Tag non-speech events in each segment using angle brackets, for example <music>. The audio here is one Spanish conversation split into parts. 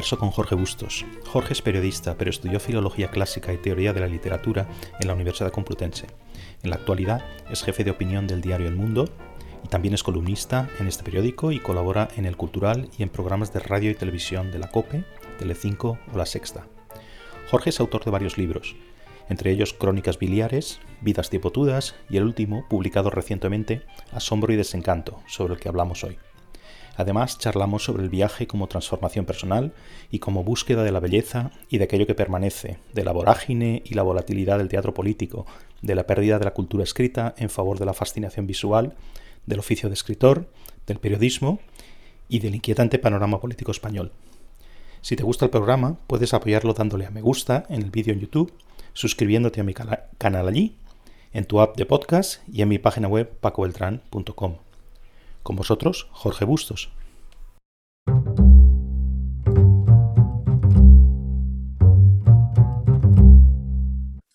Con Jorge Bustos. Jorge es periodista, pero estudió filología clásica y teoría de la literatura en la Universidad Complutense. En la actualidad es jefe de opinión del diario El Mundo y también es columnista en este periódico y colabora en El Cultural y en programas de radio y televisión de la COPE, Telecinco o La Sexta. Jorge es autor de varios libros, entre ellos Crónicas biliares, Vidas tipotudas y el último, publicado recientemente, Asombro y desencanto, sobre el que hablamos hoy. Además, charlamos sobre el viaje como transformación personal y como búsqueda de la belleza y de aquello que permanece, de la vorágine y la volatilidad del teatro político, de la pérdida de la cultura escrita en favor de la fascinación visual, del oficio de escritor, del periodismo y del inquietante panorama político español. Si te gusta el programa, puedes apoyarlo dándole a me gusta en el vídeo en YouTube, suscribiéndote a mi canal allí, en tu app de podcast y en mi página web pacobeltran.com. Con vosotros, Jorge Bustos.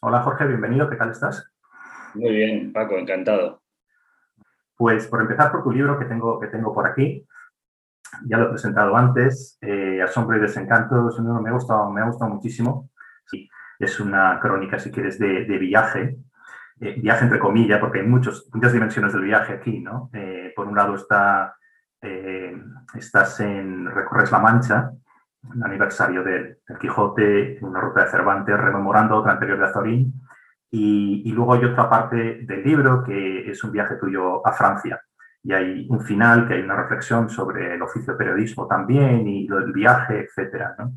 Hola Jorge, bienvenido, ¿qué tal estás? Muy bien, Paco, encantado. Pues por empezar por tu libro que tengo, que tengo por aquí, ya lo he presentado antes, eh, Asombro y Desencanto, es me ha gustado, me ha gustado muchísimo. Sí, es una crónica, si quieres, de, viaje, eh, viaje entre comillas, porque hay muchos, muchas dimensiones del viaje aquí, ¿no? Eh, por un lado está, eh, estás en, recorres La Mancha, un aniversario del, Quijote, una ruta de Cervantes, rememorando otra anterior de Azorín, y, luego hay otra parte del libro que es un viaje tuyo a Francia. Y hay un final que hay una reflexión sobre el oficio de periodismo también y del viaje, etc. ¿no?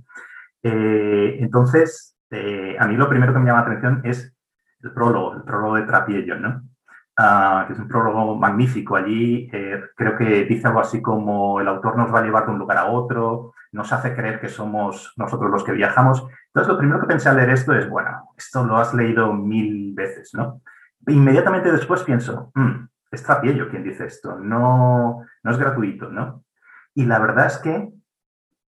entonces, a mí lo primero que me llama la atención es el prólogo, el prólogo de Trapiello, ¿no? Ah, que es un prólogo magnífico. Allí eh, creo que dice algo así como el autor nos va a llevar de un lugar a otro, nos hace creer que somos nosotros los que viajamos. Entonces, lo primero que pensé al leer esto es, bueno, esto lo has leído mil veces, ¿no? Inmediatamente después pienso, mm, es Trapiello quien dice esto, no, no es gratuito, ¿no? Y la verdad es que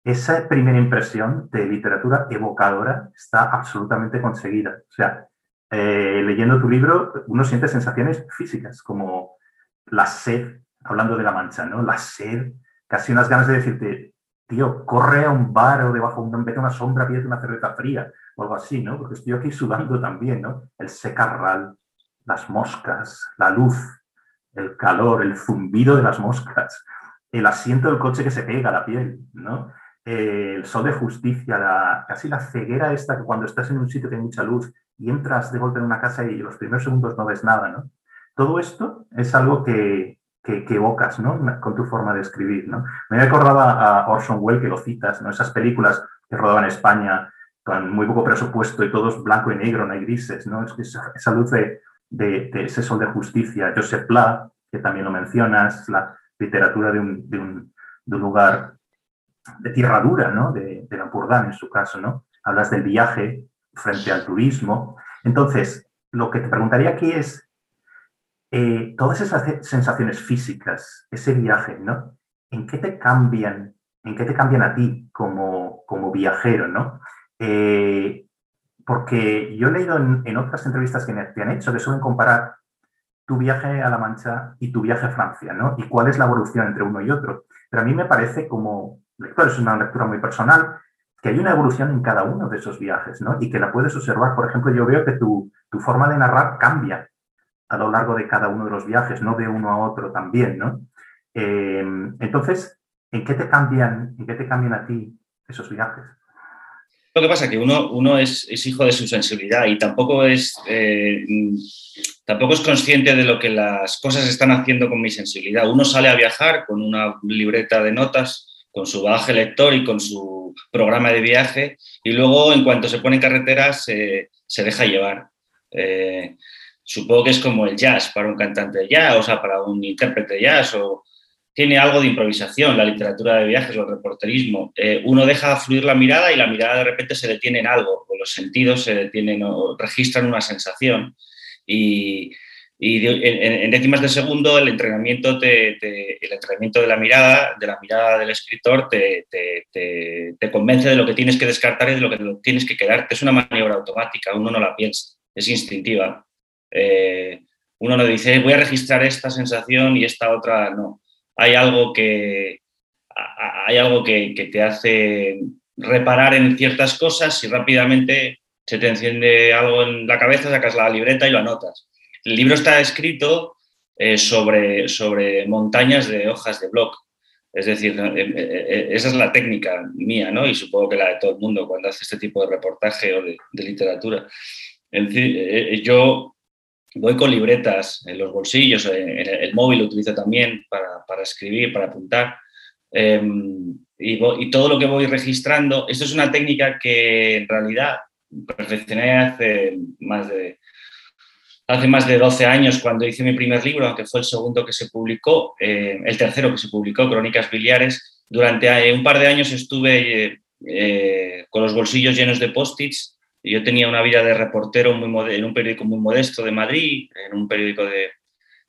esa primera impresión de literatura evocadora está absolutamente conseguida. O sea, eh, leyendo tu libro, uno siente sensaciones físicas, como la sed, hablando de la mancha, ¿no? La sed, casi unas ganas de decirte, tío, corre a un bar o debajo, a una sombra, pídete una cerveza fría, o algo así, ¿no? Porque estoy aquí sudando también, ¿no? El secarral, las moscas, la luz, el calor, el zumbido de las moscas, el asiento del coche que se pega a la piel, ¿no? el sol de justicia, la, casi la ceguera esta que cuando estás en un sitio que hay mucha luz y entras de golpe en una casa y los primeros segundos no ves nada, ¿no? Todo esto es algo que, evocas, ¿no? Con tu forma de escribir, ¿no? Me recordaba a Orson Welles, que lo citas, ¿no? Esas películas que rodaban en España con muy poco presupuesto y todos blanco y negro, no hay grises, ¿no? Esa, luz de, ese sol de justicia. Joseph Pla, que también lo mencionas, la literatura de un lugar de tierra dura, ¿no? De, de Lampurdán, en su caso, ¿no? Hablas del viaje frente al turismo. Entonces, lo que te preguntaría aquí es, eh, todas esas sensaciones físicas, ese viaje, ¿no? ¿En qué te cambian, en qué te cambian a ti como, como viajero, ¿no? Eh, porque yo he leído en, otras entrevistas que me, te han hecho que suelen comparar tu viaje a La Mancha y tu viaje a Francia, ¿no? Y cuál es la evolución entre uno y otro. Pero a mí me parece como lector, es una lectura muy personal, que hay una evolución en cada uno de esos viajes, ¿no? Y que la puedes observar. Por ejemplo, yo veo que tu, forma de narrar cambia a lo largo de cada uno de los viajes, no de uno a otro también, ¿no? Em, entonces, ¿en qué te cambian, en qué te cambian a ti esos viajes? Lo que pasa es que uno, uno es, hijo de su sensibilidad y tampoco es, eh, tampoco es consciente de lo que las cosas están haciendo con mi sensibilidad. Uno sale a viajar con una libreta de notas con su bagaje lector y con su programa de viaje, y luego en cuanto se pone en carretera se, deja llevar. Eh, supongo que es como el jazz para un cantante de jazz, o sea, para un intérprete de jazz, o tiene algo de improvisación, la literatura de viajes o el reporterismo. Eh, uno deja fluir la mirada y la mirada de repente se detiene en algo, o los sentidos se detienen o registran una sensación. Y, y en, décimas de segundo el entrenamiento, de la mirada, de la mirada del escritor, te, convence de lo que tienes que descartar y de lo que tienes que quedarte. Es una maniobra automática, uno no la piensa, es instintiva. Eh, uno no dice, voy a registrar esta sensación y esta otra, no. Hay algo que, hay algo que, que te hace reparar en ciertas cosas y rápidamente se te enciende algo en la cabeza, sacas la libreta y lo anotas. El libro está escrito eh, sobre, sobre montañas de hojas de blog. Es decir, eh, eh, esa es la técnica mía, ¿no? Y supongo que la de todo el mundo cuando hace este tipo de reportaje o de, literatura. yo voy con libretas en los bolsillos, el, móvil lo utilizo también para, para escribir, para apuntar. Em, y, todo lo que voy registrando, esto es una técnica que en realidad perfeccioné hace más de, hace más de 12 años cuando hice mi primer libro, aunque fue el segundo que se publicó, eh, el tercero que se publicó, Crónicas Biliares. Durante eh, un par de años estuve eh, con los bolsillos llenos de post-its. Yo tenía una vida de reportero muy en un periódico muy modesto de Madrid, en un periódico de,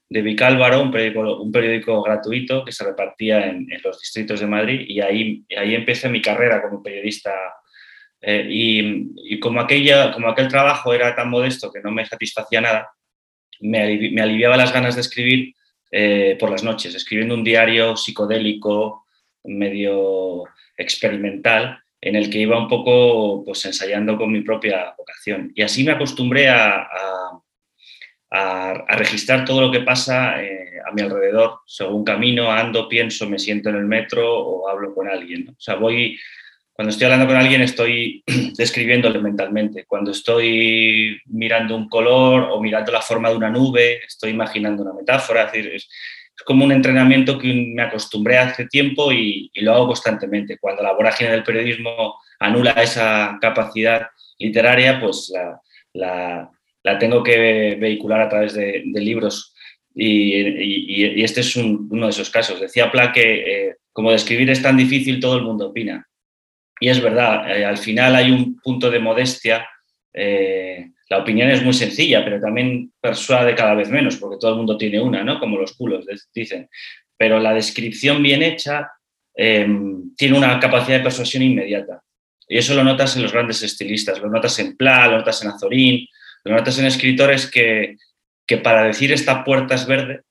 de Vicálvaro, un periódico, gratuito que se repartía en, los distritos de Madrid y ahí, ahí empecé mi carrera como periodista. Eh, y, como, aquella, como aquel trabajo era tan modesto que no me satisfacía nada, me, aliviaba las ganas de escribir eh, por las noches, escribiendo un diario psicodélico, medio experimental, en el que iba un poco pues, ensayando con mi propia vocación. Y así me acostumbré a a, registrar todo lo que pasa eh, a mi alrededor, según camino, ando, pienso, me siento en el metro o hablo con alguien. O sea, voy, cuando estoy hablando con alguien estoy <clears throat> describiéndole mentalmente. Cuando estoy mirando un color o mirando la forma de una nube, estoy imaginando una metáfora. Es, como un entrenamiento que me acostumbré hace tiempo y, lo hago constantemente. Cuando la vorágine del periodismo anula esa capacidad literaria, pues la, la tengo que vehicular a través de, libros. Y, este es uno de esos casos. Decía Pla que eh, como describir es tan difícil, todo el mundo opina. Y es verdad, eh, al final hay un punto de modestia. Eh, la opinión es muy sencilla, pero también persuade cada vez menos, porque todo el mundo tiene una, ¿no? Como los culos dicen. Pero la descripción bien hecha em, tiene una capacidad de persuasión inmediata. Y eso lo notas en los grandes estilistas, lo notas en Pla, lo notas en Azorín, lo notas en escritores que, que para decir esta puerta es verde,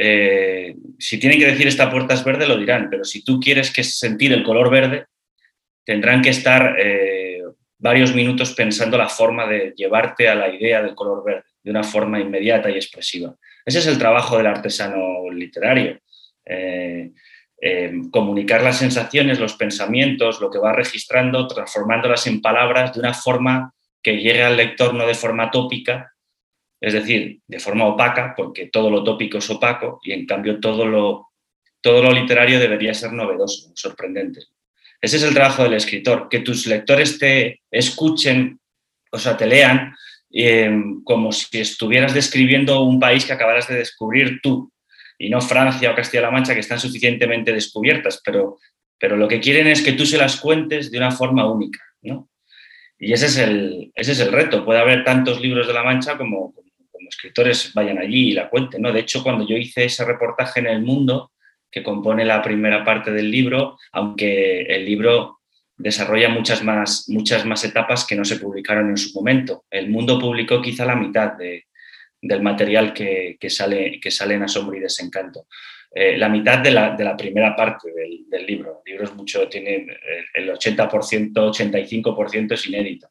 eh, si tienen que decir esta puerta es verde, lo dirán, pero si tú quieres que sentir el color verde, tendrán que estar eh, varios minutos pensando la forma de llevarte a la idea del color verde de una forma inmediata y expresiva. Ese es el trabajo del artesano literario. Eh, comunicar las sensaciones, los pensamientos, lo que va registrando, transformándolas en palabras de una forma que llegue al lector no de forma tópica, es decir, de forma opaca, porque todo lo tópico es opaco y en cambio todo lo, todo lo literario debería ser novedoso, sorprendente. Ese es el trabajo del escritor, que tus lectores te escuchen, o sea, te lean em, como si estuvieras describiendo un país que acabaras de descubrir tú, y no Francia o Castilla-La Mancha, que están suficientemente descubiertas, pero, pero lo que quieren es que tú se las cuentes de una forma única. ¿no? Y ese es el, ese es el reto. Puede haber tantos libros de La Mancha como, como, escritores vayan allí y la cuenten. ¿no? De hecho, cuando yo hice ese reportaje en El Mundo, que compone la primera parte del libro, aunque el libro desarrolla muchas más, muchas más etapas que no se publicaron en su momento. El Mundo publicó quizá la mitad de, del material que, que, sale, que en Asombro y Desencanto. Eh, la mitad de la, de la primera parte del, del, libro. El libro es mucho, tiene el 80%, 85% es inédito.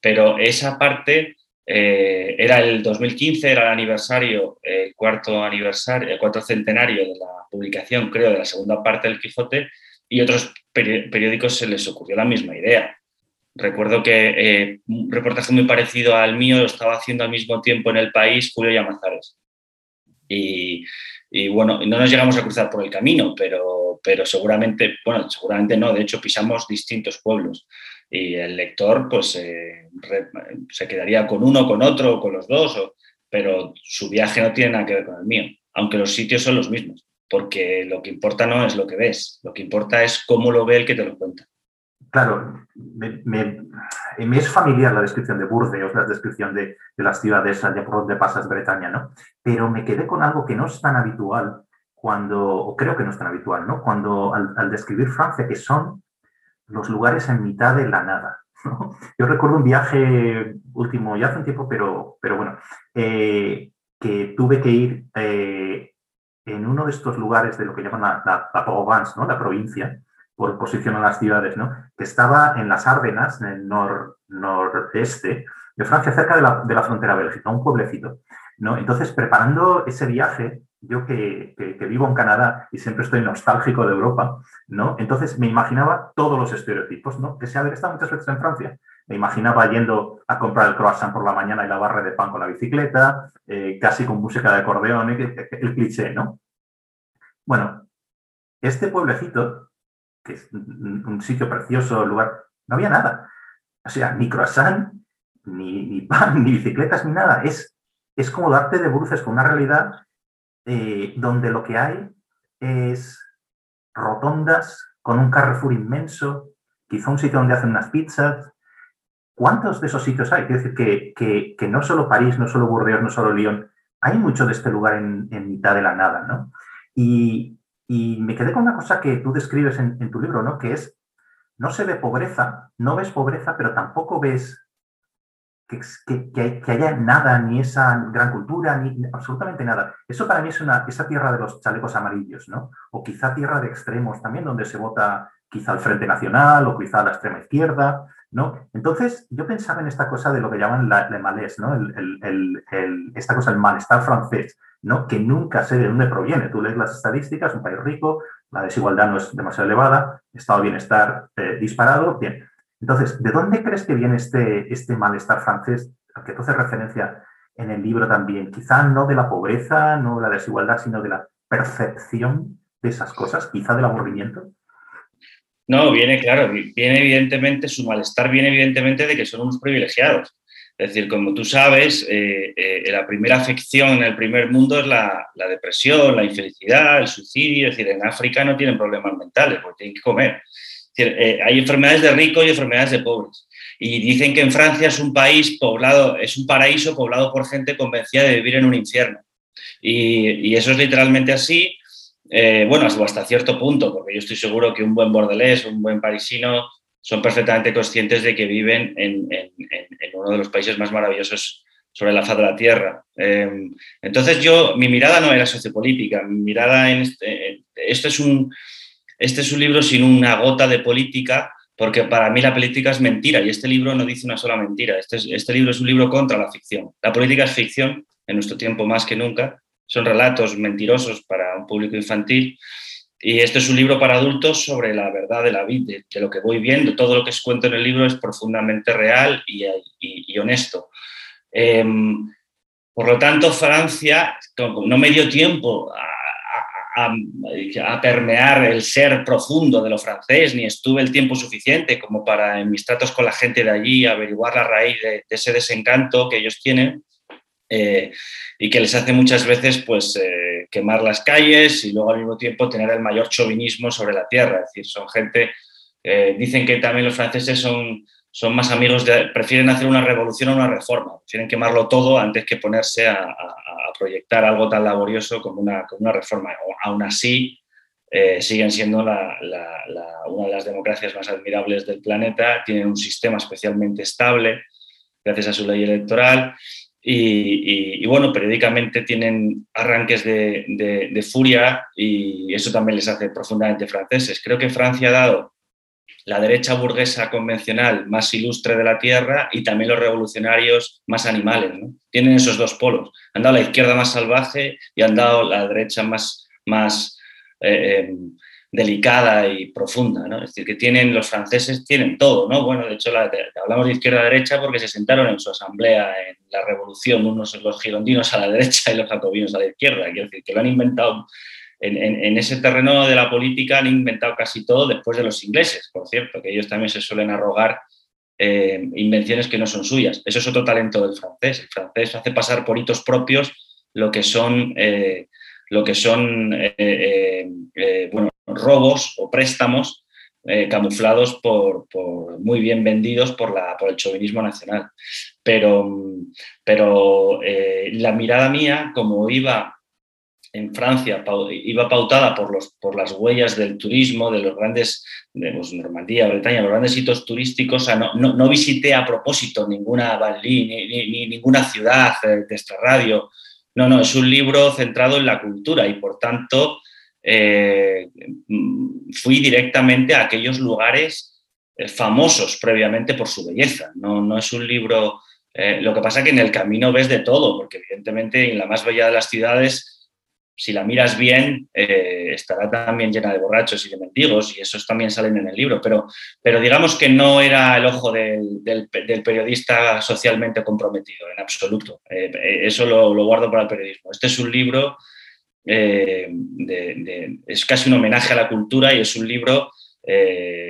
Pero esa parte eh, era el 2015, era el aniversario, el cuarto aniversario, el cuarto centenario de la publicación, creo, de la segunda parte del Quijote, y otros periódicos se les ocurrió la misma idea. Recuerdo que eh, un reportaje muy parecido al mío lo estaba haciendo al mismo tiempo en el país Julio Llamazares. Y, y bueno, no nos llegamos a cruzar por el camino, pero, pero seguramente, bueno, seguramente no, de hecho pisamos distintos pueblos y el lector pues eh, se quedaría con uno, con otro, con los dos, pero su viaje no tiene nada que ver con el mío, aunque los sitios son los mismos, porque lo que importa no es lo que ves, lo que importa es cómo lo ve el que te lo cuenta. Claro, me, me, es familiar la descripción de Burdeos, la descripción de, de las ciudades allá por donde pasas Bretaña, ¿no? Pero me quedé con algo que no es tan habitual cuando, o creo que no es tan habitual, ¿no? Cuando al, describir Francia, que son los lugares en mitad de la nada. Yo recuerdo un viaje último, ya hace un tiempo, pero, pero bueno, eh, que tuve que ir eh, en uno de estos lugares de lo que llaman la, la, Provence, ¿no? la provincia, por posición a las ciudades, ¿no? que estaba en las Árdenas, en el nor, noreste de Francia, cerca de la, de la frontera bélgica, un pueblecito. ¿no? Entonces, preparando ese viaje, yo que, que, vivo en Canadá y siempre estoy nostálgico de Europa, ¿no? Entonces me imaginaba todos los estereotipos, ¿no? Que se haber estado muchas veces en Francia. Me imaginaba yendo a comprar el croissant por la mañana y la barra de pan con la bicicleta, eh, casi con música de acordeón, el cliché, ¿no? Bueno, este pueblecito, que es un sitio precioso, lugar, no había nada. O sea, ni croissant, ni, ni pan, <laughs> ni bicicletas, ni nada. Es, es como darte de bruces con una realidad eh, donde lo que hay es rotondas con un Carrefour inmenso, quizá un sitio donde hacen unas pizzas. ¿Cuántos de esos sitios hay? Quiero decir que, que, no solo París, no solo Burdeos, no solo Lyon, hay mucho de este lugar en, mitad de la nada, ¿no? Y, me quedé con una cosa que tú describes en, en, tu libro, ¿no? Que es, no se ve pobreza, no ves pobreza, pero tampoco ves que, haya nada, ni esa gran cultura, ni absolutamente nada. Eso para mí es una, esa tierra de los chalecos amarillos, ¿no? O quizá tierra de extremos también, donde se vota quizá el Frente Nacional o quizá la extrema izquierda, ¿no? Entonces, yo pensaba en esta cosa de lo que llaman la, le malés, ¿no? El, esta cosa, el malestar francés, ¿no? Que nunca sé de dónde proviene. Tú lees las estadísticas, un país rico, la desigualdad no es demasiado elevada, estado de bienestar eh, disparado, bien. Entonces, ¿de dónde crees que viene este, este malestar francés al que tú haces referencia en el libro también? Quizá no de la pobreza, no de la desigualdad, sino de la percepción de esas cosas, quizá del aburrimiento. No, viene, claro, viene evidentemente, su malestar viene evidentemente de que son unos privilegiados. Es decir, como tú sabes, eh, eh, la primera afección en el primer mundo es la, la, depresión, la infelicidad, el suicidio. Es decir, en África no tienen problemas mentales porque tienen que comer. Eh, hay enfermedades de ricos y enfermedades de pobres. Y dicen que en Francia es un país poblado, es un paraíso poblado por gente convencida de vivir en un infierno. Y, eso es literalmente así, eh, bueno, hasta cierto punto, porque yo estoy seguro que un buen bordelés, un buen parisino, son perfectamente conscientes de que viven en, uno de los países más maravillosos sobre la faz de la Tierra. Eh, entonces yo, mi mirada no era sociopolítica, mi mirada en este, esto es un, este es un libro sin una gota de política, porque para mí la política es mentira y este libro no dice una sola mentira. Este, este libro es un libro contra la ficción. La política es ficción, en nuestro tiempo más que nunca. Son relatos mentirosos para un público infantil. Y este es un libro para adultos sobre la verdad de la vida, de, lo que voy viendo. Todo lo que os cuento en el libro es profundamente real y, honesto. Em, por lo tanto, Francia no me dio tiempo a a, permear el ser profundo de lo francés, ni estuve el tiempo suficiente como para en mis tratos con la gente de allí averiguar la raíz de, ese desencanto que ellos tienen eh, y que les hace muchas veces pues, eh, quemar las calles y luego al mismo tiempo tener el mayor chauvinismo sobre la tierra. Es decir, son gente, eh, dicen que también los franceses son son más amigos de, prefieren hacer una revolución o una reforma, prefieren quemarlo todo antes que ponerse a, proyectar algo tan laborioso como una, reforma. aún así, eh, siguen siendo una de las democracias más admirables del planeta, tienen un sistema especialmente estable gracias a su ley electoral y, bueno, periódicamente tienen arranques de furia y eso también les hace profundamente franceses. Creo que Francia ha dado la derecha burguesa convencional más ilustre de la tierra y también los revolucionarios más animales. Tienen esos dos polos. Han dado la izquierda más salvaje y han dado la derecha más, más eh, em, delicada y profunda. ¿no? Es decir, que tienen, los franceses tienen todo. ¿no? Bueno, de hecho, hablamos de izquierda-derecha porque se sentaron en su asamblea en la revolución, unos los girondinos a la <laughs> derecha y los jacobinos a la izquierda. Quiero decir, que lo han inventado en, ese terreno de la política han inventado casi todo después de los ingleses, por cierto, que ellos también se suelen arrogar eh, invenciones que no son suyas. Eso es otro talento del francés. El francés hace pasar por hitos propios lo que son, eh, lo que son eh, bueno, robos o préstamos camuflados por, muy bien vendidos por, la, por el chauvinismo nacional. Pero, pero la mirada mía, como iba en Francia iba pautada por, los, por las huellas del turismo, de los grandes, de pues, Normandía, Bretaña, los grandes sitios turísticos. no, no, visité a propósito ninguna Berlín, ni, ninguna ciudad de esta radio. No, no, es un libro centrado en la cultura y por tanto eh, fui directamente a aquellos lugares eh, famosos previamente por su belleza. No, no es un libro... Eh, lo que pasa que en el camino ves de todo, porque evidentemente en la más bella de las ciudades si la miras bien, eh, estará también llena de borrachos y de mendigos, y esos también salen en el libro, pero, pero digamos que no era el ojo del, periodista socialmente comprometido, en absoluto. Eh, eh, eso lo, guardo para el periodismo. Este es un libro, es casi un homenaje a la cultura y es un libro que,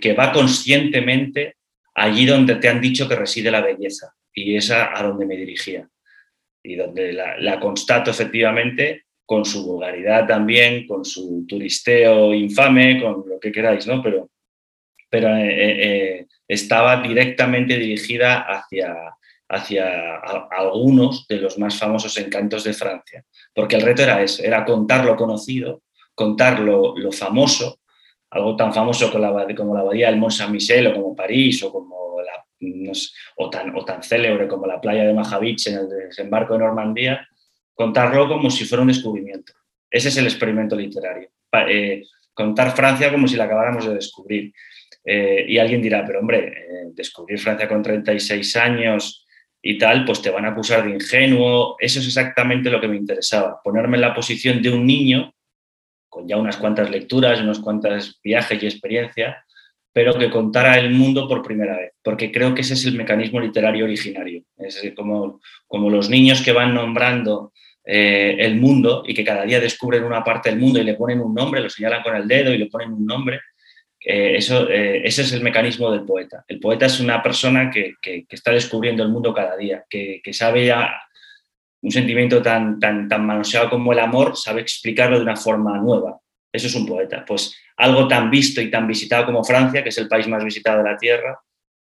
que va conscientemente allí donde te han dicho que reside la belleza, y es a donde me dirigía y donde la, constato efectivamente con su vulgaridad también, con su turisteo infame, con lo que queráis, ¿no? Pero, pero eh, eh, eh, estaba directamente dirigida hacia, hacia algunos de los más famosos encantos de Francia, porque el reto era ese, era contar lo conocido, contar lo, famoso, algo tan famoso como la, como la abadía del Mont Saint-Michel o como París o como o, tan, o tan célebre como la playa de Majavich en el desembarco de Normandía, contarlo como si fuera un descubrimiento. Ese es el experimento literario. Eh, contar Francia como si la acabáramos de descubrir. Eh, y alguien dirá, pero hombre, eh, descubrir Francia con 36 años y tal, pues te van a acusar de ingenuo. Eso es exactamente lo que me interesaba, ponerme en la posición de un niño con ya unas cuantas lecturas, unos cuantos viajes y experiencia, pero que contara el mundo por primera vez, porque creo que ese es el mecanismo literario originario. Es como, como los niños que van nombrando eh, el mundo y que cada día descubren una parte del mundo y le ponen un nombre, lo señalan con el dedo y le ponen un nombre. Eh, eso, eh, ese es el mecanismo del poeta. El poeta es una persona que, que, está descubriendo el mundo cada día, que, que sabe ya un sentimiento tan, tan, tan manoseado como el amor, sabe explicarlo de una forma nueva. Eso es un poeta. Pues algo tan visto y tan visitado como Francia, que es el país más visitado de la Tierra,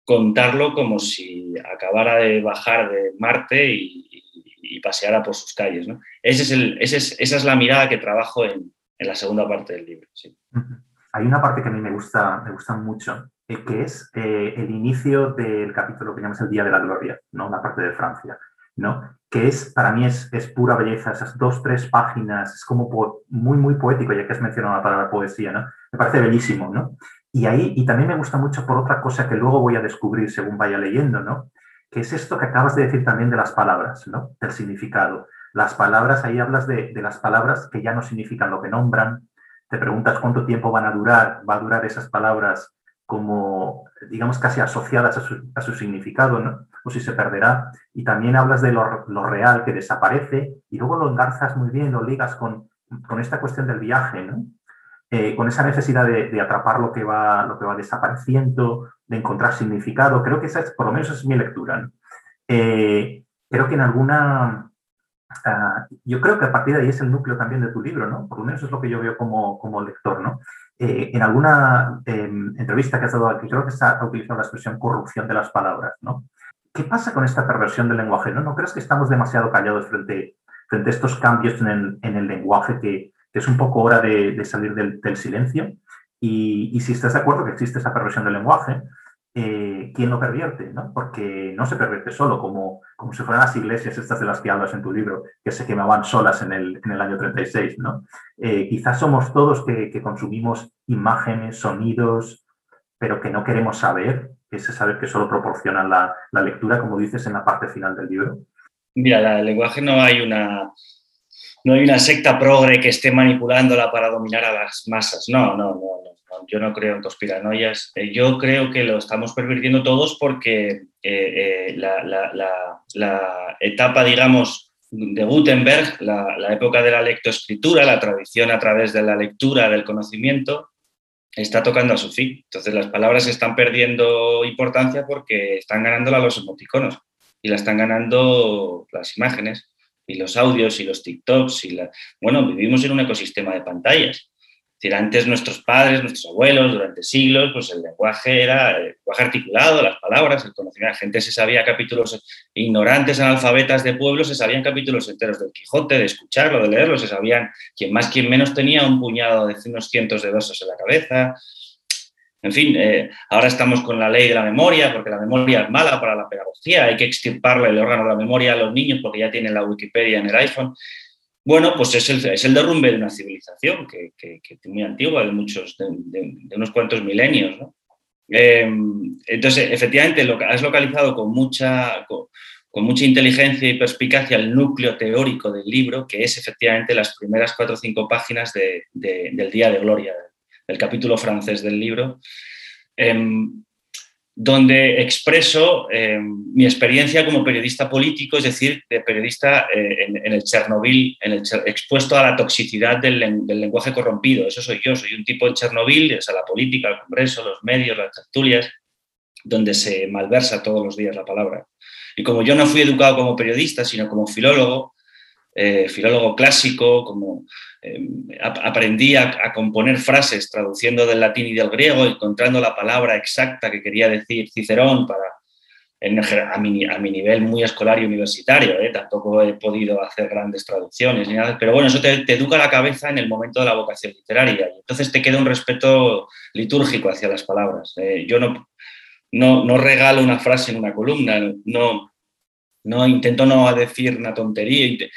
contarlo como si acabara de bajar de Marte y, paseara por sus calles. Ese es el, esa es la mirada que trabajo en, la segunda parte del libro. Hay una parte que a mí me gusta, me gusta mucho, eh, que es eh, el inicio del capítulo que llamamos El Día de la Gloria, ¿no? la parte de Francia. ¿no? Que es, para mí es, pura belleza, esas dos, tres páginas, es como muy, muy poético, ya que has mencionado la palabra poesía, ¿no? Me parece bellísimo, ¿no? Y ahí, y también me gusta mucho por otra cosa que luego voy a descubrir según vaya leyendo, ¿no? Que es esto que acabas de decir también de las palabras, ¿no? Del significado. Las palabras, ahí hablas de, las palabras que ya no significan lo que nombran, te preguntas cuánto tiempo van a durar, va a durar esas palabras como, digamos, casi asociadas a su, a su significado, ¿no? O si se perderá. Y también hablas de lo, real que desaparece y luego lo engarzas muy bien, lo ligas con, con esta cuestión del viaje, ¿no? Eh, con esa necesidad de, atrapar lo que, va, lo que va desapareciendo, de encontrar significado. Creo que esa es, por lo menos es mi lectura. Eh, creo que en alguna... Ah, yo creo que a partir de ahí es el núcleo también de tu libro, ¿no? Por lo menos es lo que yo veo como, como lector, ¿no? Eh, en alguna em, entrevista que has dado aquí, creo que se ha utilizado la expresión corrupción de las palabras, ¿no? ¿Qué pasa con esta perversión del lenguaje? ¿No, ¿No crees que estamos demasiado callados frente, frente a estos cambios en el, lenguaje, que, es un poco hora de, salir del, silencio? Y, si estás de acuerdo que existe esa perversión del lenguaje, eh, ¿quién lo pervierte? ¿no? Porque no se pervierte solo, como, como si fueran las iglesias estas de las que hablas en tu libro, que se quemaban solas en el, en el año 36. ¿no? Eh, quizás somos todos que, que consumimos imágenes, sonidos, pero que no queremos saber ese saber que solo proporciona la, lectura, como dices en la parte final del libro? Mira, el lenguaje no hay una, no hay una secta progre que esté manipulándola para dominar a las masas. No, no, no, yo no creo en conspiranoias. Eh, yo creo que lo estamos pervirtiendo todos porque eh, eh, la, etapa, digamos, de Gutenberg, la, época de la lectoescritura, la tradición a través de la lectura del conocimiento, está tocando a su fin. Entonces las palabras están perdiendo importancia porque están ganándola los emoticonos y la están ganando las imágenes y los audios y los TikToks y la... Bueno, vivimos en un ecosistema de pantallas antes nuestros padres, nuestros abuelos, durante siglos, pues el lenguaje era el lenguaje articulado, las palabras, el conocimiento. La gente se sabía capítulos ignorantes, analfabetas de pueblo, se sabían capítulos enteros del Quijote, de escucharlo, de leerlo, se sabían quien más, quien menos tenía un puñado de unos cientos de versos en la cabeza. En fin, eh, ahora estamos con la ley de la memoria, porque la memoria es mala para la pedagogía, hay que extirparle el órgano de la memoria a los niños porque ya tienen la Wikipedia en el iPhone. Bueno, pues es el, es el derrumbe de una civilización que, es muy antigua, de, muchos, de, unos cuantos milenios. Em, entonces, efectivamente, lo, has localizado con mucha, con, mucha inteligencia y perspicacia el núcleo teórico del libro, que es efectivamente las primeras cuatro o cinco páginas del Día de Gloria, del capítulo francés del libro. Em, donde expreso eh, mi experiencia como periodista político, es decir, de periodista eh, en, el Chernobyl, en el, expuesto a la toxicidad del, lenguaje corrompido. Eso soy yo, soy un tipo de Chernobyl, es a la política, el Congreso, los medios, las tertulias, donde se malversa todos los días la palabra. Y como yo no fui educado como periodista, sino como filólogo, eh, filólogo clásico, como Em, aprendí a, componer frases traduciendo del latín y del griego, encontrando la palabra exacta que quería decir Cicerón para, a, mi, a, mi, nivel muy escolar y universitario. ¿eh? Tampoco he podido hacer grandes traducciones ni pero bueno, eso te, educa la cabeza en el momento de la vocación literaria. Y entonces te queda un respeto litúrgico hacia las palabras. ¿eh? yo no, no, no, regalo una frase en una columna, no, no intento no decir una tontería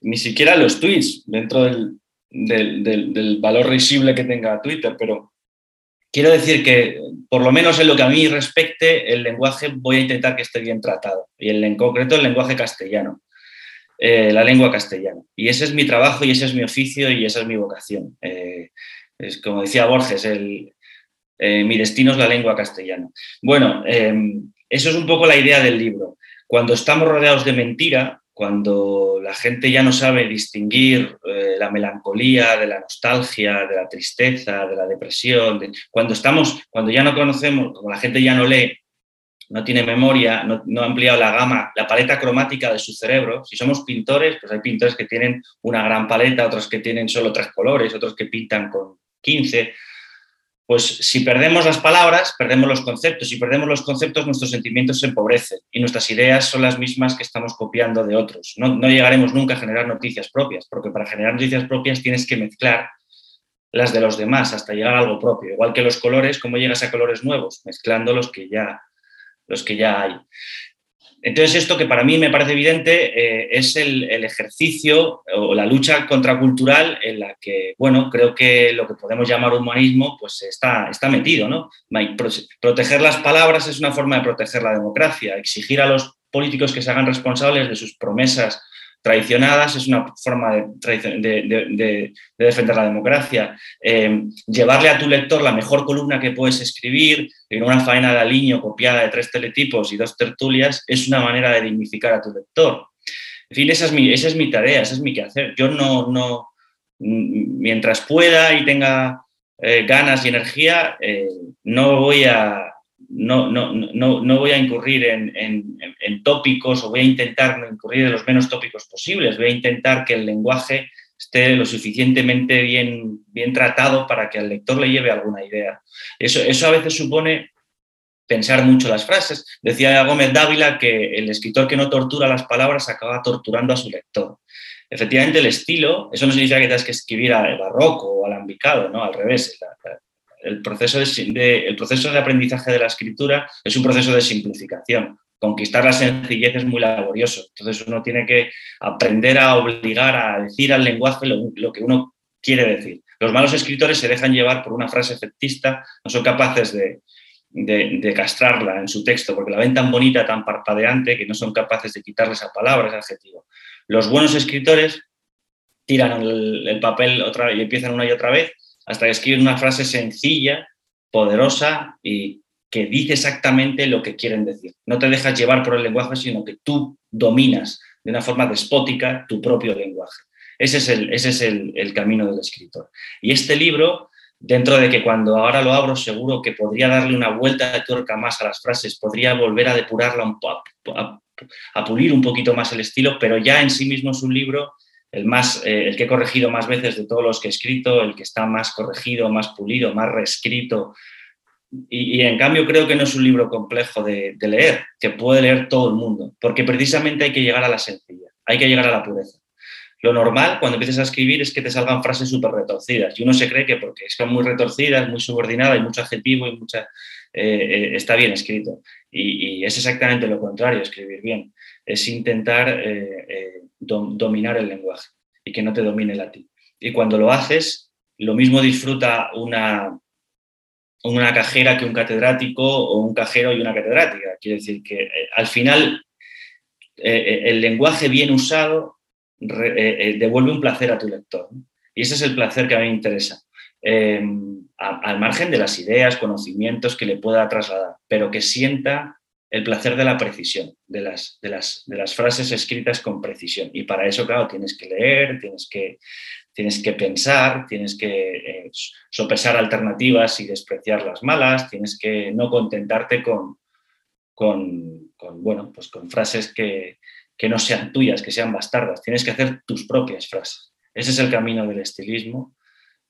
ni siquiera los tweets dentro del, del, valor risible que tenga Twitter, pero quiero decir que, por lo menos en lo que a mí respecte, el lenguaje voy a intentar que esté bien tratado, y en concreto el lenguaje castellano, eh, la lengua castellana. Y ese es mi trabajo y ese es mi oficio y esa es mi vocación. Eh, es como decía Borges, el, eh, mi destino es la lengua castellana. Bueno, eso es un poco la idea del libro. Cuando estamos rodeados de mentira, cuando la gente ya no sabe distinguir eh, la melancolía de la nostalgia, de la tristeza, de la depresión, cuando estamos, cuando ya no conocemos, como la gente ya no lee, no tiene memoria, no, no, ha ampliado la gama, la paleta cromática de su cerebro. Si somos pintores, pues hay pintores que tienen una gran paleta, otros que tienen solo tres colores, otros que pintan con 15 pues si perdemos las palabras, perdemos los conceptos. Si perdemos los conceptos, nuestros sentimientos se empobrecen y nuestras ideas son las mismas que estamos copiando de otros. No, llegaremos nunca a generar noticias propias, porque para generar noticias propias tienes que mezclar las de los demás hasta llegar a algo propio. Igual que los colores, ¿cómo llegas a colores nuevos? Mezclando los que ya, los que ya hay. Entonces, esto que para mí me parece evidente eh, es el, ejercicio o la lucha contracultural en la que, bueno, creo que lo que podemos llamar humanismo pues está, está metido, ¿no? Proteger las palabras es una forma de proteger la democracia, exigir a los políticos que se hagan responsables de sus promesas traicionadas, es una forma de, defender la democracia. Eh, llevarle a tu lector la mejor columna que puedes escribir en una faena de aliño copiada de tres teletipos y dos tertulias es una manera de dignificar a tu lector. En fin, esa es mi, es mi tarea, esa es mi quehacer. Yo no, no mientras pueda y tenga eh, ganas y energía, eh, no voy a no, no, no, voy a incurrir en, en, tópicos o voy a intentar no incurrir en los menos tópicos posibles. Voy a intentar que el lenguaje esté lo suficientemente bien, bien tratado para que al lector le lleve alguna idea. Eso, eso a veces supone pensar mucho las frases. Decía Gómez Dávila que el escritor que no tortura las palabras acaba torturando a su lector. Efectivamente, el estilo, eso no significa que tengas que escribir al barroco o alambicado, ¿no? Al revés, el proceso de, el proceso de aprendizaje de la escritura es un proceso de simplificación. Conquistar la sencillez es muy laborioso. Entonces uno tiene que aprender a obligar a decir al lenguaje lo, que uno quiere decir. Los malos escritores se dejan llevar por una frase efectista, no son capaces de, de, castrarla en su texto, porque la ven tan bonita, tan parpadeante, que no son capaces de quitarle esa palabra, ese adjetivo. Los buenos escritores tiran el, el papel otra y empiezan una y otra vez hasta que escriben una frase sencilla, poderosa y que dice exactamente lo que quieren decir. No te dejas llevar por el lenguaje, sino que tú dominas de una forma despótica tu propio lenguaje. Ese es el, ese es el, camino del escritor. Y este libro, dentro de que cuando ahora lo abro seguro que podría darle una vuelta de tuerca más a las frases, podría volver a depurarla, a pulir un poquito más el estilo, pero ya en sí mismo es un libro el, más, eh, el que he corregido más veces de todos los que he escrito, el que está más corregido, más pulido, más reescrito. Y, en cambio creo que no es un libro complejo de, leer, que puede leer todo el mundo, porque precisamente hay que llegar a la sencilla, hay que llegar a la pureza. Lo normal cuando empiezas a escribir es que te salgan frases súper retorcidas y uno se cree que porque son muy retorcidas, muy subordinadas, hay mucho adjetivo y mucha, eh, eh, está bien escrito. Y, es exactamente lo contrario, escribir bien. Es intentar eh, dominar el lenguaje y que no te domine el ti. Y cuando lo haces, lo mismo disfruta una, una cajera que un catedrático o un cajero y una catedrática. Quiere decir que al final el lenguaje bien usado devuelve un placer a tu lector. Y ese es el placer que a mí me interesa. Em, al margen de las ideas, conocimientos que le pueda trasladar, pero que sienta el placer de la precisión, de las, de las, de las frases escritas con precisión. Y para eso, claro, tienes que leer, tienes que, tienes que pensar, tienes que eh, sopesar alternativas y despreciar las malas, tienes que no contentarte con, con, bueno, pues con frases que, que no sean tuyas, que sean bastardas, tienes que hacer tus propias frases. Ese es el camino del estilismo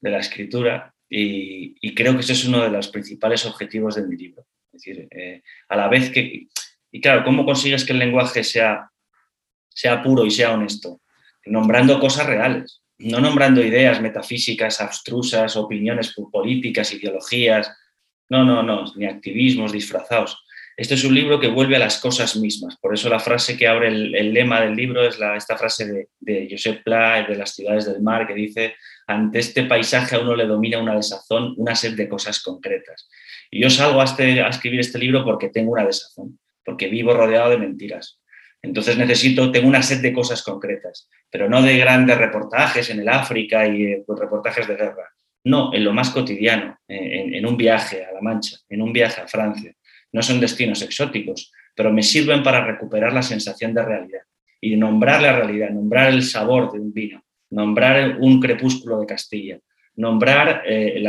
de la escritura y, creo que ese es uno de los principales objetivos de mi libro. Es decir, eh, a la vez que... Y claro, ¿cómo consigues que el lenguaje sea, sea puro y sea honesto? Nombrando cosas reales, no nombrando ideas metafísicas, abstrusas, opiniones políticas, ideologías, no, no, no, ni activismos disfrazados. Este es un libro que vuelve a las cosas mismas. Por eso la frase que abre el, lema del libro es esta frase de, de Josep Pla, de las ciudades del mar, que dice, ante este paisaje a uno le domina una desazón, una sed de cosas concretas. Y yo salgo a, este, a escribir este libro porque tengo una desazón, porque vivo rodeado de mentiras. Entonces necesito, tengo una sed de cosas concretas, pero no de grandes reportajes en el África y eh, pues, reportajes de guerra. No, en lo más cotidiano, en, un viaje a La Mancha, en un viaje a Francia, no son destinos exóticos, pero me sirven para recuperar la sensación de realidad y nombrar la realidad, nombrar el sabor de un vino, nombrar un crepúsculo de Castilla, nombrar, eh,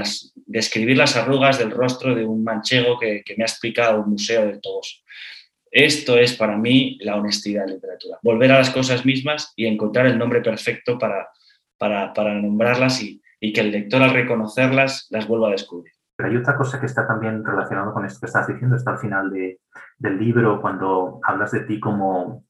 describir las arrugas del rostro de un manchego que, me ha explicado un museo del Toboso. Esto es para mí la honestidad de literatura, volver a las cosas mismas y encontrar el nombre perfecto para, para, nombrarlas y que el lector al reconocerlas las vuelva a descubrir. Pero hay otra cosa que está también relacionada con esto que estás diciendo, está al final del libro, cuando hablas de ti como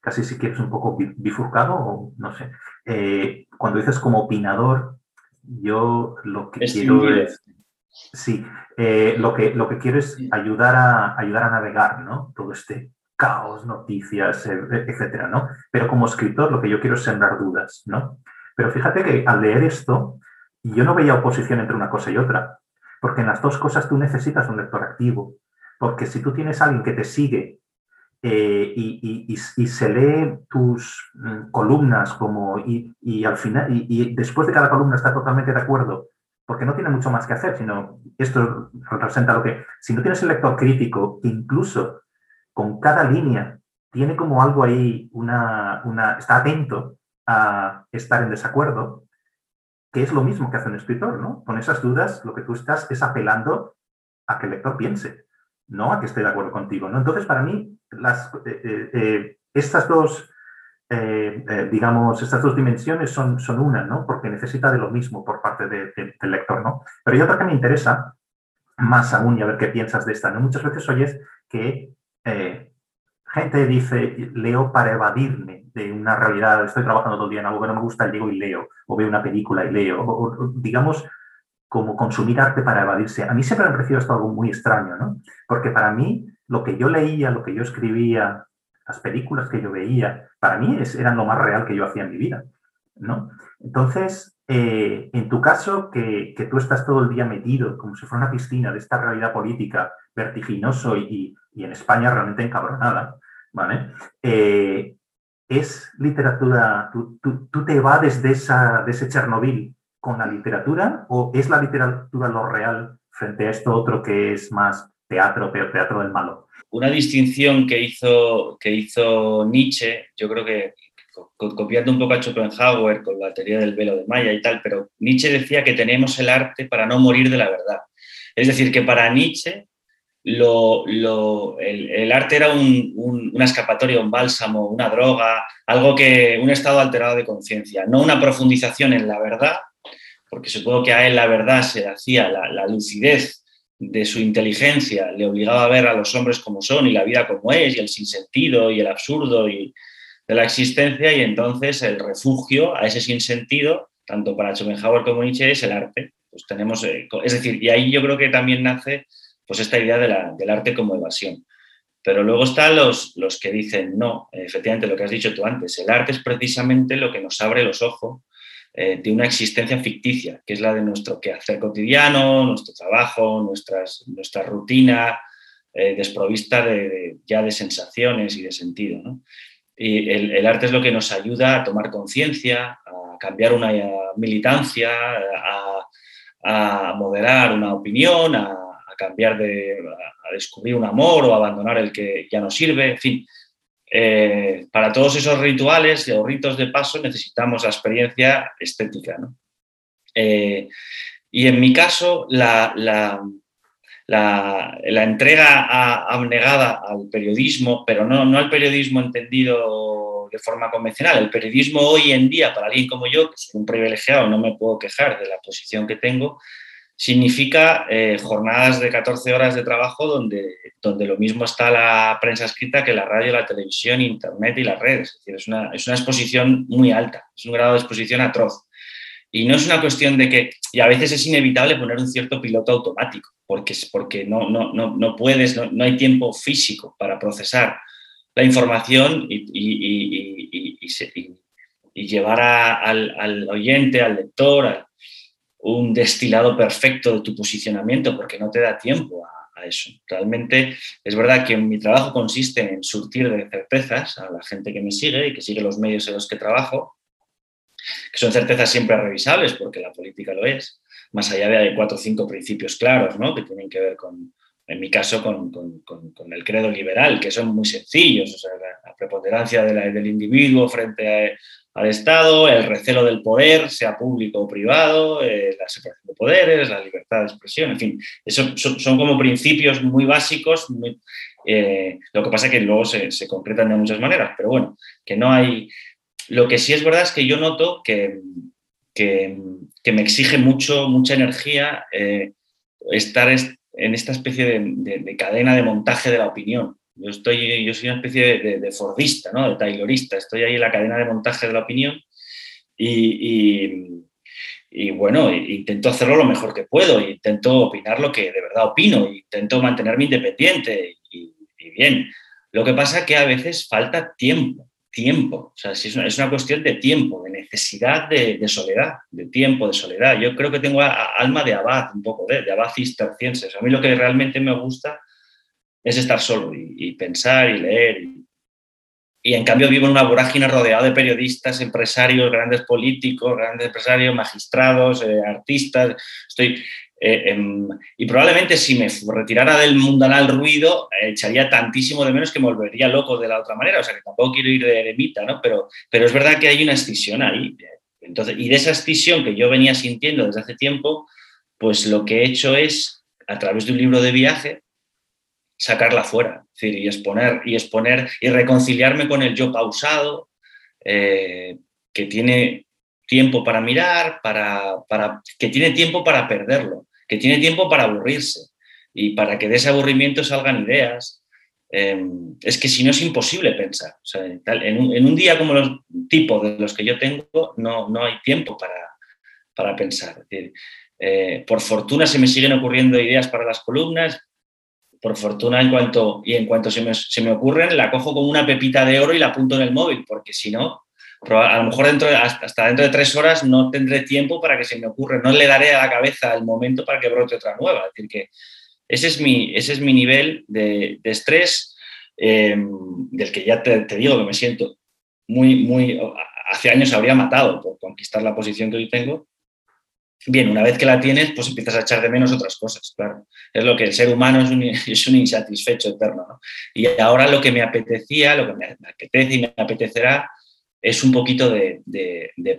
casi si quieres un poco bifurcado, o no sé. Eh, cuando dices como opinador, yo lo que quiero es... Sí, eh, lo, que, lo que quiero es ayudar a, ayudar a navegar, ¿no? Todo este caos, noticias, eh, etcétera, ¿no? Pero como escritor lo que yo quiero es sembrar dudas, ¿no? Pero fíjate que al leer esto, yo no veía oposición entre una cosa y otra. Porque en las dos cosas tú necesitas un lector activo. Porque si tú tienes a alguien que te sigue eh, y, se lee tus mm, columnas como y, al final y, después de cada columna está totalmente de acuerdo porque no tiene mucho más que hacer sino esto representa lo que si no tienes el lector crítico incluso con cada línea tiene como algo ahí una, una está atento a estar en desacuerdo que es lo mismo que hace un escritor, ¿no? Con esas dudas, lo que tú estás es apelando a que el lector piense, no a que esté de acuerdo contigo, ¿no? Entonces, para mí, eh, eh, eh, estas dos, digamos, estas dos dimensiones son, son una, ¿no? Porque necesita de lo mismo por parte del lector, ¿no? Pero hay otra que me interesa más aún y a ver qué piensas de esta, ¿no? Muchas veces oyes que gente dice, leo para evadirme de una realidad, estoy trabajando todo el día en algo que no me gusta, llego y leo, o veo una película y leo, o, digamos, como consumir arte para evadirse. A mí siempre me ha parecido esto algo muy extraño, ¿no? Porque para mí, lo que yo leía, lo que yo escribía, las películas que yo veía, para mí es, eran lo más real que yo hacía en mi vida, ¿no? Entonces, eh, en tu caso, que, que, tú estás todo el día metido, como si fuera una piscina de esta realidad política vertiginoso y, y en España realmente encabronada, ¿vale? Eh, ¿Es literatura, tú, tú, te evades de, esa, de ese Chernobyl con la literatura o es la literatura lo real frente a esto otro que es más teatro, teatro del malo? Una distinción que hizo, que hizo Nietzsche, yo creo que copiando un poco a Schopenhauer con la teoría del velo de Maya y tal, pero Nietzsche decía que tenemos el arte para no morir de la verdad. Es decir, que para Nietzsche el, arte era una escapatoria, un bálsamo, una droga, algo que, un estado alterado de conciencia, no una profundización en la verdad, porque supongo que a él la verdad se hacía, la, lucidez de su inteligencia le obligaba a ver a los hombres como son y la vida como es y el sinsentido y el absurdo y de la existencia y entonces el refugio a ese sinsentido, tanto para Schopenhauer como Nietzsche, es el arte. Pues tenemos, eh, es decir, y ahí yo creo que también nace pues esta idea del arte como evasión. Pero luego están los, los que dicen, no, efectivamente lo que has dicho tú antes, el arte es precisamente lo que nos abre los ojos eh, de una existencia ficticia, que es la de nuestro quehacer cotidiano, nuestro trabajo, nuestras, nuestra rutina, eh, desprovista de, ya de sensaciones y de sentido. Y el, arte es lo que nos ayuda a tomar conciencia, a cambiar una militancia, a, moderar una opinión, a, cambiar de, a descubrir un amor o abandonar el que ya no sirve, en fin. Eh, para todos esos rituales o ritos de paso necesitamos la experiencia estética. ¿no? Eh, y en mi caso, la, entrega abnegada al periodismo, pero no, no al periodismo entendido de forma convencional. El periodismo hoy en día, para alguien como yo, que soy un privilegiado, no me puedo quejar de la posición que tengo, significa eh, jornadas de 14 horas de trabajo donde, donde lo mismo está la prensa escrita que la radio, la televisión, internet y las redes. Es, decir, es, una, es una exposición muy alta, es un grado de exposición atroz. Y no es una cuestión de que, y a veces es inevitable poner un cierto piloto automático, porque, porque no, no, no, no puedes, no, hay tiempo físico para procesar la información y, y, y, llevar al, al, oyente, al lector, un destilado perfecto de tu posicionamiento, porque no te da tiempo a, a, eso. Realmente es verdad que mi trabajo consiste en surtir de certezas a la gente que me sigue y que sigue los medios en los que trabajo, que son certezas siempre revisables, porque la política lo es, más allá de cuatro o cinco principios claros, ¿no? que tienen que ver con, en mi caso, con, con, con, el credo liberal, que son muy sencillos, o sea, la, preponderancia de del individuo frente al Estado, el recelo del poder, sea público o privado, eh, la separación de poderes, la libertad de expresión, en fin, eso son, como principios muy básicos, eh, lo que pasa es que luego se concretan de muchas maneras, pero bueno, que no hay, lo que sí es verdad es que yo noto que, que, me exige mucho, mucha energía eh, estar en esta especie de, cadena de montaje de la opinión. Yo, estoy, yo soy una especie de, Fordista, ¿no? de Taylorista. Estoy ahí en la cadena de montaje de la opinión y, y, bueno, intento hacerlo lo mejor que puedo. Intento opinar lo que de verdad opino. Intento mantenerme independiente y, y bien. Lo que pasa es que a veces falta tiempo tiempo, o sea, es una, es una cuestión de tiempo, de necesidad de, soledad, de tiempo, de soledad. Yo creo que tengo alma de abad, un poco de, de abad cisterciense. a mí lo que realmente me gusta es estar solo y, pensar y leer. Y, en cambio vivo en una vorágine rodeado de periodistas, empresarios, grandes políticos, grandes empresarios, magistrados, eh, artistas. Estoy, eh, em, y probablemente si me retirara del mundanal ruido, eh, echaría tantísimo de menos que me volvería loco de la otra manera. O sea, que tampoco quiero ir de eremita, ¿no? Pero, pero es verdad que hay una escisión ahí. Entonces, y de esa escisión que yo venía sintiendo desde hace tiempo, pues lo que he hecho es, a través de un libro de viaje, sacarla fuera. decir, y exponer, y exponer, y reconciliarme con el yo pausado, eh, que tiene tiempo para mirar, para, para, que tiene tiempo para perderlo que tiene tiempo para aburrirse y para que de ese aburrimiento salgan ideas. Em, es que si no es imposible pensar. en, un, día como los tipos de los que yo tengo, no, no hay tiempo para, para pensar. Eh, por fortuna se me siguen ocurriendo ideas para las columnas, por fortuna en cuanto, y en cuanto se me, se me ocurren, la cojo como una pepita de oro y la apunto en el móvil, porque si no, a lo mejor dentro hasta dentro de tres horas no tendré tiempo para que se me ocurra, no le daré a la cabeza el momento para que brote otra nueva. Es decir, que ese es mi, ese es mi nivel de, estrés, em, del que ya te, digo que me siento muy, muy, hace años habría matado por conquistar la posición que hoy tengo. Bien, una vez que la tienes, pues empiezas a echar de menos otras cosas, claro. Es lo que el ser humano es un, <laughs> es un insatisfecho eterno. ¿no? Y ahora lo que me apetecía, lo que me apetece y me apetecerá es un poquito de,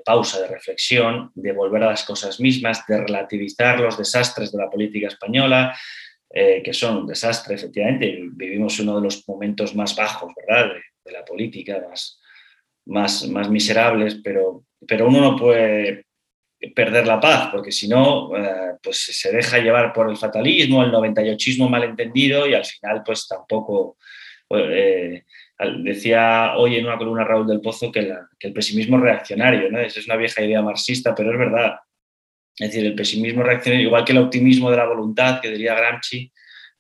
pausa, de reflexión, de volver a las cosas mismas, de relativizar los desastres de la política española, eh, que son un desastre, efectivamente. Vivimos uno de los momentos más bajos, ¿verdad?, de, la política, más, más, más miserables, pero, pero uno no puede perder la paz, porque si no, eh, pues se deja llevar por el fatalismo, el 98ismo malentendido y al final, pues tampoco... Eh, decía hoy en una columna Raúl del Pozo que, el pesimismo reaccionario, ¿no? Esa es una vieja idea marxista, pero es verdad. Es decir, el pesimismo reaccionario, igual que el optimismo de la voluntad, que diría Gramsci,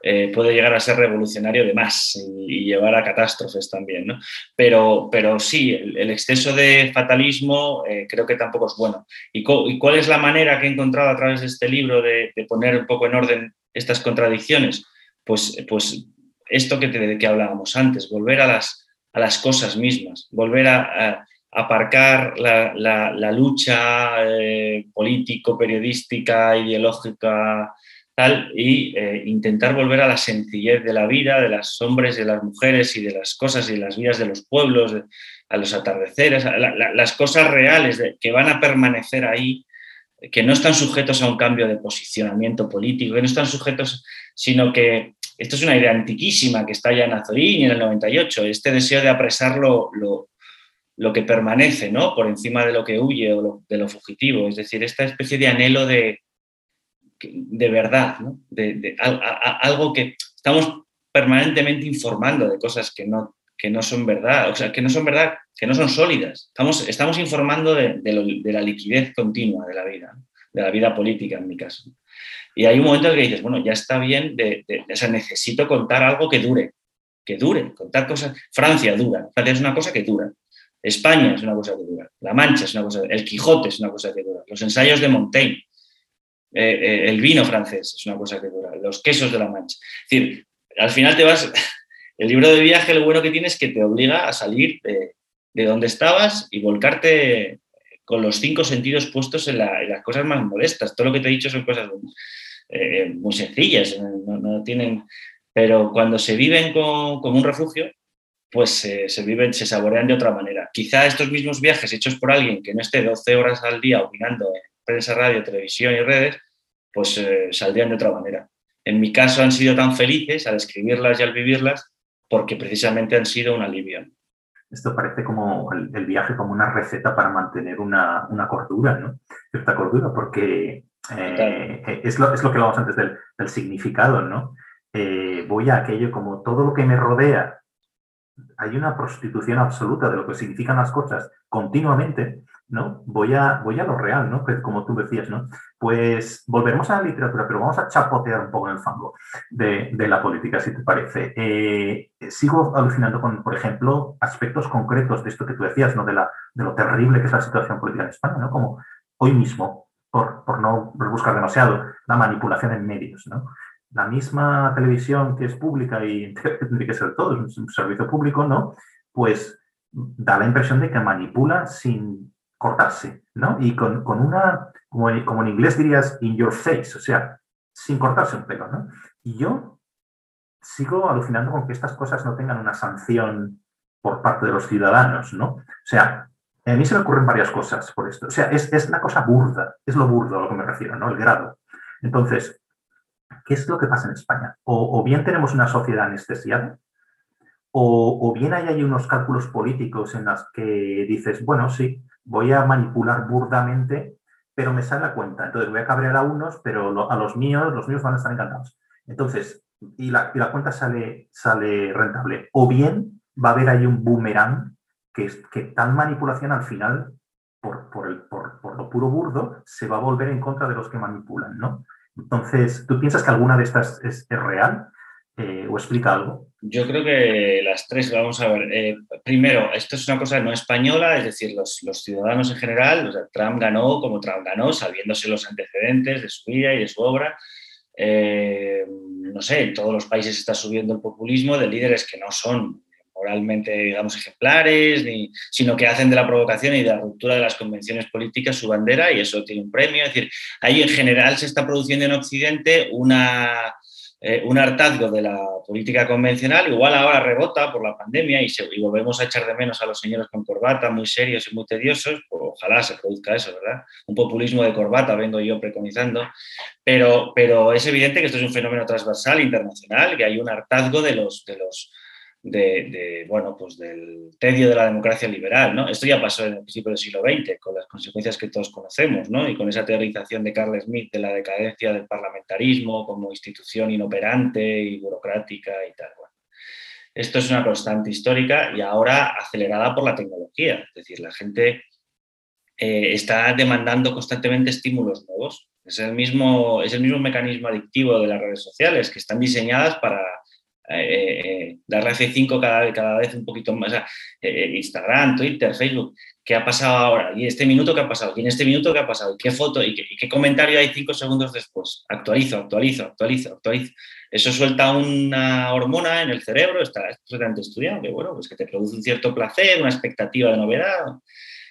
eh, puede llegar a ser revolucionario de más y, llevar a catástrofes también. ¿no? Pero, pero sí, el, exceso de fatalismo eh, creo que tampoco es bueno. ¿Y, cuál es la manera que he encontrado a través de este libro de, poner un poco en orden estas contradicciones? Pues, pues esto que, de que hablábamos antes, volver a las, a las cosas mismas, volver a, aparcar la, lucha eh, político, periodística, ideológica, tal, y eh, intentar volver a la sencillez de la vida, de los hombres, de las mujeres y de las cosas y las vidas de los pueblos, a los atardeceres, las cosas reales que van a permanecer ahí, que no están sujetos a un cambio de posicionamiento político, que no están sujetos, sino que esto es una idea antiquísima que está ya en Azorín y en el 98, este deseo de apresar lo, que permanece, ¿no? Por encima de lo que huye o de lo fugitivo, es decir, esta especie de anhelo de, de verdad, de, algo que estamos permanentemente informando de cosas que no, son verdad, o sea, que no son verdad, que no son sólidas. Estamos, estamos informando de, la liquidez continua de la vida, de la vida política en mi caso. Y hay un momento en que dices, bueno, ya está bien, de, o sea, necesito contar algo que dure, que dure, contar cosas. Francia dura, Francia es una cosa que dura. España es una cosa que dura. La Mancha es una cosa, el Quijote es una cosa que dura. Los ensayos de Montaigne eh, eh, el vino francés es una cosa que dura, los quesos de la Mancha. Es decir, al final te vas, <laughs> el libro de viaje lo bueno que tiene es que te obliga a salir de, donde estabas y volcarte con los cinco sentidos puestos en, las cosas más molestas. Todo lo que te he dicho son cosas eh, muy sencillas, no, tienen, pero cuando se viven como, un refugio, pues se viven, se saborean de otra manera. Quizá estos mismos viajes hechos por alguien que no esté 12 horas al día opinando en prensa, radio, televisión y redes, pues eh, saldrían de otra manera. En mi caso han sido tan felices al escribirlas y al vivirlas porque precisamente han sido un alivio. Esto parece como el, viaje como una receta para mantener una, cordura, ¿no? Cierta cordura, porque eh, es, lo, es, lo, que hablábamos antes del, significado, ¿no? Eh, voy a aquello como todo lo que me rodea. Hay una prostitución absoluta de lo que significan las cosas continuamente ¿no? Voy a, voy a lo real, ¿no? Pues como tú decías, ¿no? Pues volveremos a la literatura, pero vamos a chapotear un poco en el fango de, la política, si te parece. Eh, sigo alucinando con, por ejemplo, aspectos concretos de esto que tú decías, ¿no? De, la, de lo terrible que es la situación política en España, ¿no? Como hoy mismo, por, por no buscar demasiado, la manipulación en medios, ¿no? La misma televisión que es pública y <laughs> tiene que ser todo, es un servicio público, ¿no? Pues da la impresión de que manipula sin cortarse, ¿no? Y con, una, como en, como en, inglés dirías, in your face, o sea, sin cortarse un pelo, ¿no? Y yo sigo alucinando con que estas cosas no tengan una sanción por parte de los ciudadanos, ¿no? O sea, a mí se me ocurren varias cosas por esto. O sea, es, es una cosa burda, es lo burdo a lo que me refiero, ¿no? El grado. Entonces, ¿qué es lo que pasa en España? O, o bien tenemos una sociedad anestesiada, o, o, bien hay, hay unos cálculos políticos en los que dices, bueno, sí, voy a manipular burdamente, pero me sale la cuenta. Entonces voy a cabrear a unos, pero a los míos, los míos van a estar encantados. Entonces, y la, la cuenta sale, sale rentable. O bien va a haber ahí un boomerang que, es, que tal manipulación al final, por, por, el, por, por, lo puro burdo, se va a volver en contra de los que manipulan, ¿no? Entonces, ¿tú piensas que alguna de estas es, es real? Eh, ¿O explica algo? Yo creo que las tres, vamos a ver. Eh, primero, esto es una cosa no española, es decir, los, ciudadanos en general, Trump ganó como Trump ganó, sabiéndose los antecedentes de su vida y de su obra. Eh, no sé, en todos los países está subiendo el populismo de líderes que no son moralmente, digamos, ejemplares, ni, sino que hacen de la provocación y de la ruptura de las convenciones políticas su bandera y eso tiene un premio. Es decir, ahí en general se está produciendo en Occidente una eh, un hartazgo de la política convencional, igual ahora rebota por la pandemia y, volvemos a echar de menos a los señores con corbata, muy serios y muy tediosos, pues ojalá se produzca eso, ¿verdad? Un populismo de corbata vengo yo preconizando, pero, pero es evidente que esto es un fenómeno transversal, internacional, que hay un hartazgo de los, de los de, bueno, pues del tedio de la democracia liberal. ¿no? Esto ya pasó en el principio del siglo XX, con las consecuencias que todos conocemos, ¿no? y con esa teorización de Carl Smith de la decadencia del parlamentarismo como institución inoperante y burocrática y tal. esto es una constante histórica y ahora acelerada por la tecnología. Es decir, la gente eh, está demandando constantemente estímulos nuevos. Es el, mismo, es el mismo mecanismo adictivo de las redes sociales, que están diseñadas para eh, eh darle F5 cada, cada vez un poquito más. Instagram, Twitter, Facebook. ¿Qué ha pasado ahora? ¿Y este minuto qué ha pasado? ¿Y en este minuto qué ha pasado? ¿Y qué foto? ¿Y qué, comentario hay cinco segundos después? Actualizo, actualizo, actualizo, actualizo. Eso suelta una hormona en el cerebro, está completamente estudiado, que bueno, pues que te produce un cierto placer, una expectativa de novedad.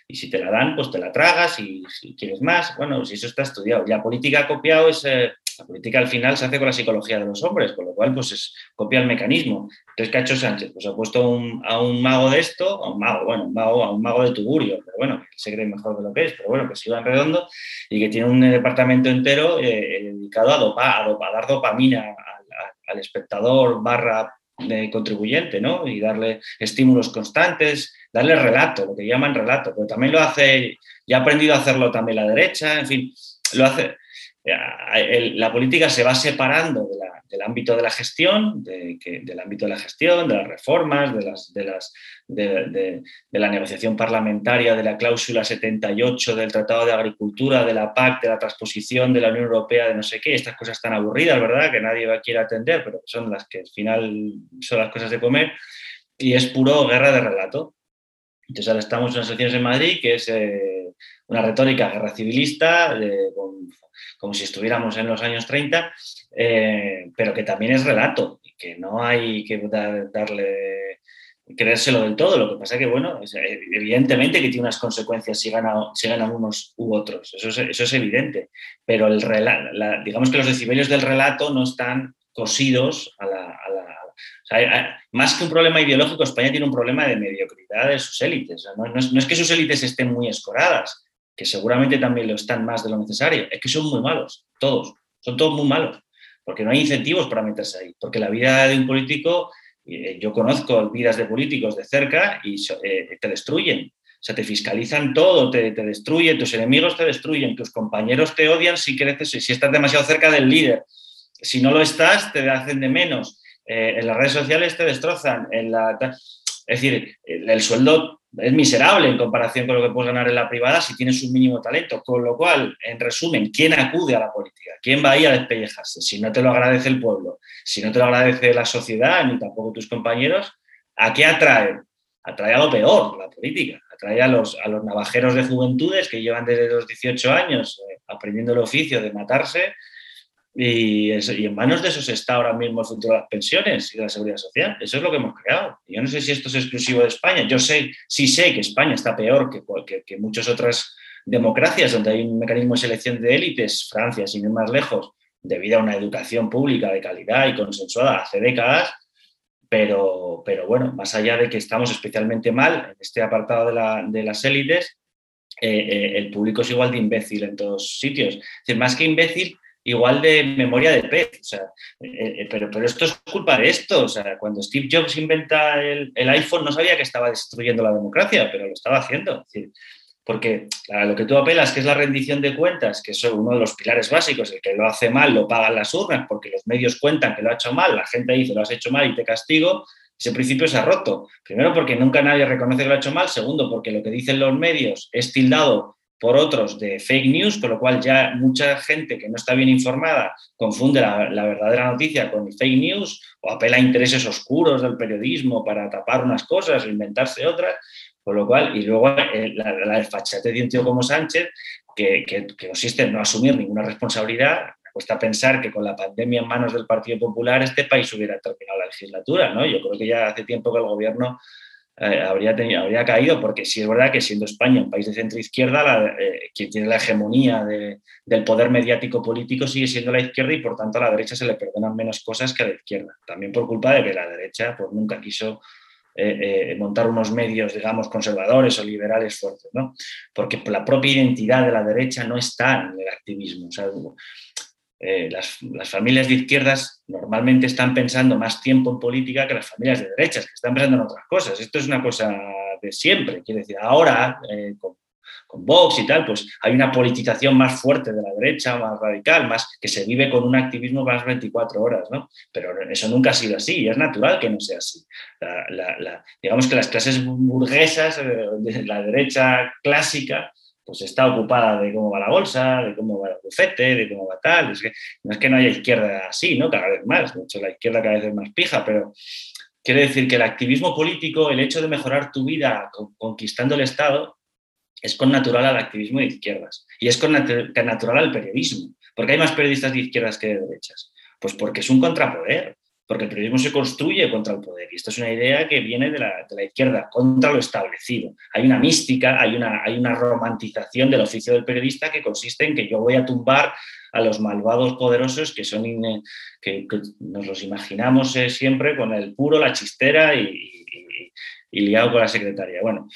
Y si te la dan, pues te la tragas y si quieres más, bueno, si eso está estudiado. La política ha copiado ese, la política al final se hace con la psicología de los hombres, con lo cual pues es, copia el mecanismo. Entonces, ¿qué Sánchez? Pues ha puesto a un mago de esto, a un mago, bueno, un mago, a un mago de Tugurio, pero bueno, que se cree mejor de lo que es, pero bueno, que se iba en redondo y que tiene un departamento entero eh, dedicado a, a, dar dopamina al, espectador barra de contribuyente, ¿no? Y darle estímulos constantes, darle relato, lo que llaman relato, pero también lo hace, ya ha aprendido a hacerlo también la derecha, en fin, lo hace, la política se va separando del ámbito de la gestión, del ámbito de la gestión, de las reformas, de, las, de, las, de, la negociación parlamentaria, de la cláusula 78 del Tratado de Agricultura, de la PAC, de la transposición de la Unión Europea, de no sé qué, estas cosas tan aburridas, ¿verdad? Que nadie va quiere atender, pero son las que al final son las cosas de comer, y es puro guerra de relato. Entonces ahora estamos en las elecciones en Madrid, que es eh, una retórica guerra civilista, con como si estuviéramos en los años 30, eh, pero que también es relato y que no hay que darle creérselo del todo. Lo que pasa es que, bueno, evidentemente que tiene unas consecuencias si ganan, unos u otros, eso es, eso es evidente, pero el digamos que los decibelios del relato no están cosidos a la... más que un problema ideológico, España tiene un problema de mediocridad de sus élites. no, es, no es que sus élites estén muy escoradas, que seguramente también lo están más de lo necesario, es que son muy malos, todos, son todos muy malos, porque no hay incentivos para meterse ahí, porque la vida de un político, eh, yo conozco vidas de políticos de cerca y eh, te destruyen, o sea, te fiscalizan todo, te, te, destruyen, tus enemigos te destruyen, tus compañeros te odian si creces, si estás demasiado cerca del líder. Si no lo estás, te hacen de menos. Eh, en las redes sociales te destrozan. En la, es decir, el sueldo es miserable en comparación con lo que puedes ganar en la privada si tienes un mínimo talento. Con lo cual, en resumen, ¿quién acude a la política? ¿Quién va ahí a despellejarse? Si no te lo agradece el pueblo, si no te lo agradece la sociedad, ni tampoco tus compañeros, ¿a qué atrae? Atrae a lo peor, la política. Atrae a los, a los navajeros de juventudes que llevan desde los 18 años eh, aprendiendo el oficio de matarse y, en manos de esos está ahora mismo el futuro de las pensiones y de la seguridad social. Eso es lo que hemos creado. Yo no sé si esto es exclusivo de España. Yo sé, sí sé que España está peor que, que, que muchas otras democracias donde hay un mecanismo de selección de élites, Francia, sin ir más lejos, debido a una educación pública de calidad y consensuada hace décadas. Pero, pero bueno, más allá de que estamos especialmente mal en este apartado de, la, de las élites, eh, eh, el público es igual de imbécil en todos sitios. Es decir, más que imbécil, igual de memoria de pez. Eh, eh, pero, pero esto es culpa de esto. Cuando Steve Jobs inventa el, iPhone no sabía que estaba destruyendo la democracia, pero lo estaba haciendo. porque a lo que tú apelas, que es la rendición de cuentas, que es uno de los pilares básicos, el que lo hace mal lo pagan las urnas, porque los medios cuentan que lo ha hecho mal, la gente dice lo has hecho mal y te castigo, ese principio se ha roto. Primero porque nunca nadie reconoce que lo ha hecho mal, segundo porque lo que dicen los medios es tildado por otros de fake news, con lo cual ya mucha gente que no está bien informada confunde la, verdadera noticia con fake news o apela a intereses oscuros del periodismo para tapar unas cosas o inventarse otras, con lo cual, y luego eh, la, la desfachatez de como Sánchez, que, que, que consiste en no asumir ninguna responsabilidad, me cuesta pensar que con la pandemia en manos del Partido Popular este país hubiera terminado la legislatura, ¿no? Yo creo que ya hace tiempo que el gobierno eh, habría, habría caído, porque sí es verdad que siendo España un país de centro izquierda, eh, quien tiene la hegemonía del poder mediático político sigue siendo la izquierda y por tanto a la derecha se le perdonan menos cosas que a la izquierda. También por culpa de que la derecha pues, nunca quiso eh, montar unos medios, digamos, conservadores o liberales fuertes, ¿no? Porque la propia identidad de la derecha no está en el activismo. Eh, las, familias de izquierdas normalmente están pensando más tiempo en política que las familias de derechas, que están pensando en otras cosas. Esto es una cosa de siempre. Quiere decir, ahora, eh, con Vox y tal, pues hay una politización más fuerte de la derecha, más radical, más que se vive con un activismo más 24 horas, ¿no? Pero eso nunca ha sido así y es natural que no sea así. digamos que las clases burguesas, eh, de la derecha clásica, pues está ocupada de cómo va la bolsa, de cómo va el bufete, de cómo va tal. Es que, no es que no haya izquierda así, ¿no? Cada vez más. De hecho, la izquierda cada vez es más pija, pero quiere decir que el activismo político, el hecho de mejorar tu vida conquistando el Estado, es con natural al activismo de izquierdas. Y es con natural al periodismo. porque hay más periodistas de izquierdas que de derechas? Pues porque es un contrapoder porque el periodismo se construye contra el poder y esto es una idea que viene de la, izquierda, contra lo establecido. Hay una mística, hay una, hay una romantización del oficio del periodista que consiste en que yo voy a tumbar a los malvados poderosos que son que, nos los imaginamos eh, siempre con el puro, la chistera y, liado con la secretaria. Bueno,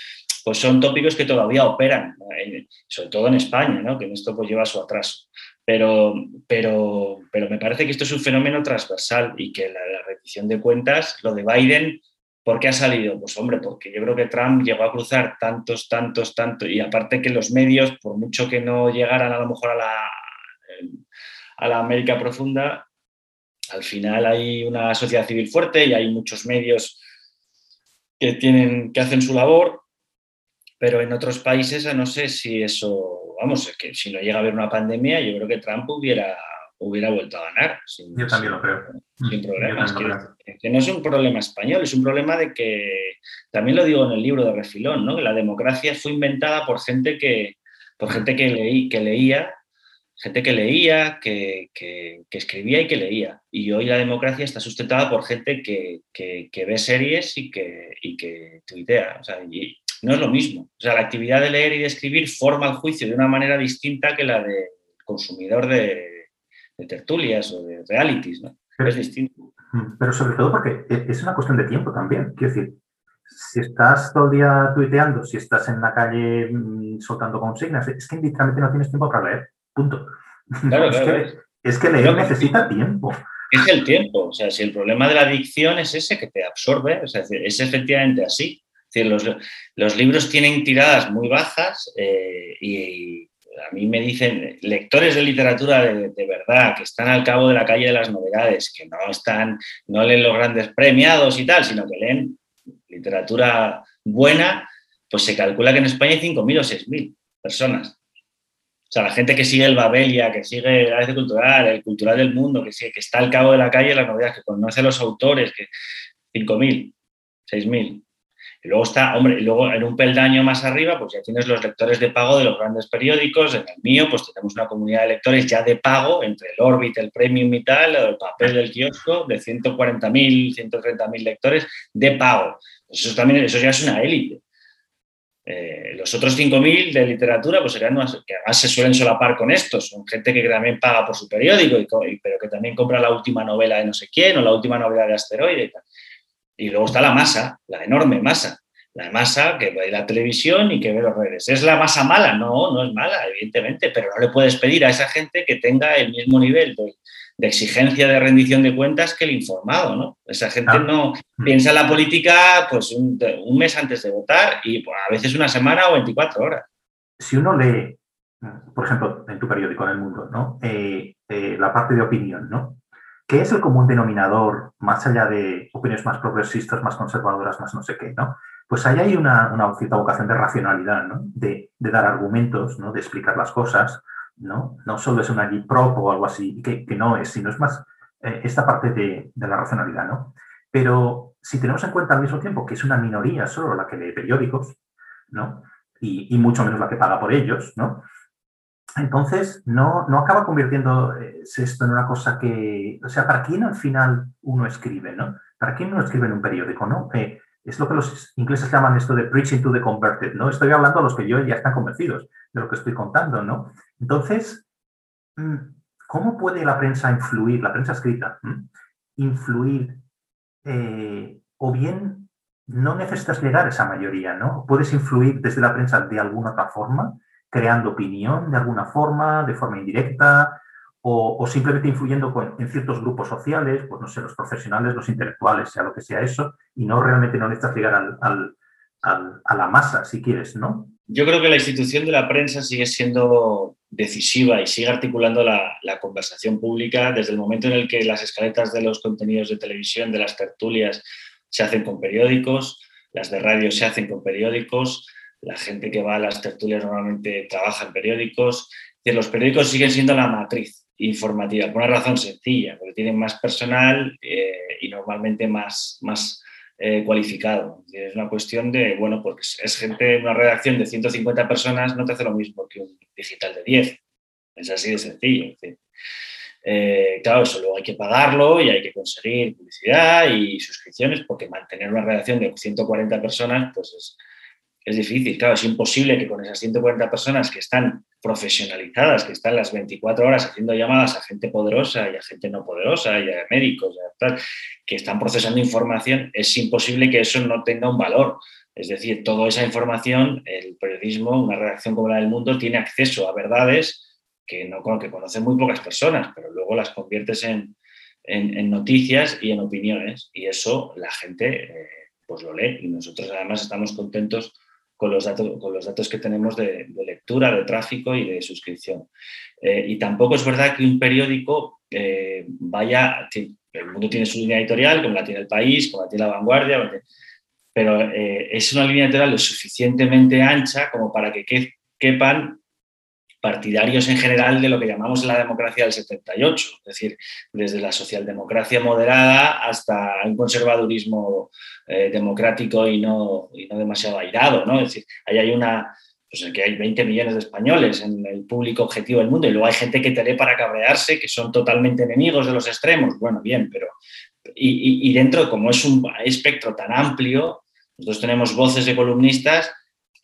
pues son tópicos que todavía operan, eh, sobre todo en España, ¿no? que en esto pues lleva su atraso. Pero, pero, pero me parece que esto es un fenómeno transversal y que la, la rendición de cuentas, lo de Biden, ¿por qué ha salido? Pues hombre, porque yo creo que Trump llegó a cruzar tantos, tantos, tantos, y aparte que los medios, por mucho que no llegaran a lo mejor a la, a la América profunda, al final hay una sociedad civil fuerte y hay muchos medios que, tienen, que hacen su labor, pero en otros países no sé si eso vamos, es que si no llega a haber una pandemia, yo creo que Trump hubiera, hubiera vuelto a ganar. yo también lo creo. Sin problemas. Que, no es un problema español, es un problema de que, también lo digo en el libro de Refilón, ¿no? que la democracia fue inventada por gente que, por gente que, leí, que leía, gente que leía, que, escribía y que leía. Y hoy la democracia está sustentada por gente que, ve series y que, y que tuitea. O sea, y, no es lo mismo. O sea, la actividad de leer y de escribir forma el juicio de una manera distinta que la del consumidor de, tertulias o de realities, ¿no? es distinto. Pero sobre todo porque e, es una cuestión de tiempo también. Quiero decir, si estás todo el día tuiteando, si estás en la calle mm, soltando consignas, es que literalmente no tienes tiempo para leer. Punto. Claro, <laughs> es, que, es, que, leer necesita tiempo. Es el tiempo. O sea, si el problema de la adicción es ese que te absorbe, o sea, es efectivamente así los, los, libros tienen tiradas muy bajas eh, y a mí me dicen lectores de literatura de, verdad que están al cabo de la calle de las novedades, que no están, no leen los grandes premiados y tal, sino que leen literatura buena, pues se calcula que en España hay 5.000 o 6.000 personas. O sea, la gente que sigue el Babelia, que sigue la vez cultural, el cultural del mundo, que, sigue, que está al cabo de la calle de las novedades, que conoce a los autores, que 5.000, 6.000. Y luego está, hombre, y luego en un peldaño más arriba, pues ya tienes los lectores de pago de los grandes periódicos. En el mío, pues tenemos una comunidad de lectores ya de pago, entre el Orbit, el Premium y tal, el papel del kiosco, de 140.000, 130.000 lectores de pago. Pues eso también, eso ya es una élite. Eh, los otros 5.000 de literatura, pues serían unas, que además se suelen solapar con estos, son gente que también paga por su periódico, pero que también compra la última novela de no sé quién o la última novela de asteroide y tal. Y luego está la masa, la enorme masa. La masa que ve la televisión y que ve las redes. ¿Es la masa mala? No, no es mala, evidentemente, pero no le puedes pedir a esa gente que tenga el mismo nivel de, exigencia de rendición de cuentas que el informado, ¿no? Esa gente ah. no mm. piensa en la política pues un, mes antes de votar y pues, a veces una semana o 24 horas. Si uno lee, por ejemplo, en tu periódico en El Mundo, ¿no? Eh, eh, la parte de opinión, ¿no? ¿Qué es el común denominador, más allá de opiniones más progresistas, más conservadoras, más no sé qué, ¿no? Pues ahí hay una, cierta vocación de racionalidad, ¿no? De, dar argumentos, ¿no? De explicar las cosas, ¿no? No solo es una prop o algo así, que, no es, sino es más eh, esta parte de, la racionalidad, ¿no? Pero si tenemos en cuenta al mismo tiempo que es una minoría solo la que lee periódicos, ¿no? Y, y mucho menos la que paga por ellos, ¿no? Entonces, no, no acaba convirtiendo eh, esto en una cosa que, o sea, ¿para quién al final uno escribe, no? ¿Para quién uno escribe en un periódico, no? Eh, es lo que los ingleses llaman esto de preaching to the converted, ¿no? Estoy hablando a los que yo ya están convencidos de lo que estoy contando, ¿no? Entonces, mm, ¿cómo puede la prensa influir, la prensa escrita, influir, eh, o bien no necesitas llegar a esa mayoría, ¿no? Puedes influir desde la prensa de alguna otra forma, creando opinión de alguna forma, de forma indirecta, o, simplemente influyendo en ciertos grupos sociales, pues no sé, los profesionales, los intelectuales, sea lo que sea eso, y no realmente no necesitas llegar al, a la masa, si quieres, ¿no? yo creo que la institución de la prensa sigue siendo decisiva y sigue articulando la, conversación pública desde el momento en el que las escaletas de los contenidos de televisión, de las tertulias, se hacen con periódicos, las de radio se hacen con periódicos, la gente que va a las tertulias normalmente trabaja en periódicos. los periódicos siguen siendo la matriz informativa, por una razón sencilla, porque tienen más personal eh, y normalmente más, más eh, cualificado. Es una cuestión de, bueno, porque es gente, una redacción de 150 personas no te hace lo mismo que un digital de 10. Es así de sencillo. Eh, claro, eso luego hay que pagarlo y hay que conseguir publicidad y suscripciones porque mantener una redacción de 140 personas pues es, es difícil. Claro, es imposible que con esas 140 personas que están profesionalizadas, que están las 24 horas haciendo llamadas a gente poderosa y a gente no poderosa y a médicos, que están procesando información, es imposible que eso no tenga un valor. Es decir, toda esa información, el periodismo, una redacción como la del mundo, tiene acceso a verdades que, no, que conocen muy pocas personas, pero luego las conviertes en, noticias y en opiniones. Y eso la gente eh, pues lo lee. Y nosotros además estamos contentos con los datos, con los datos que tenemos de, lectura, de tráfico y de suscripción. Eh, y tampoco es verdad que un periódico eh, vaya, el mundo tiene su línea editorial, como la tiene el país, como la tiene la vanguardia, pero eh, es una línea editorial lo suficientemente ancha como para que quepan partidarios en general de lo que llamamos la democracia del 78, es decir, desde la socialdemocracia moderada hasta un conservadurismo eh, democrático y no, no, demasiado airado, ¿no? Es decir, ahí hay una, pues hay 20 millones de españoles en el público objetivo del mundo y luego hay gente que te lee para cabrearse, que son totalmente enemigos de los extremos, bueno, bien, pero... Y, y dentro, como es un espectro tan amplio, nosotros tenemos voces de columnistas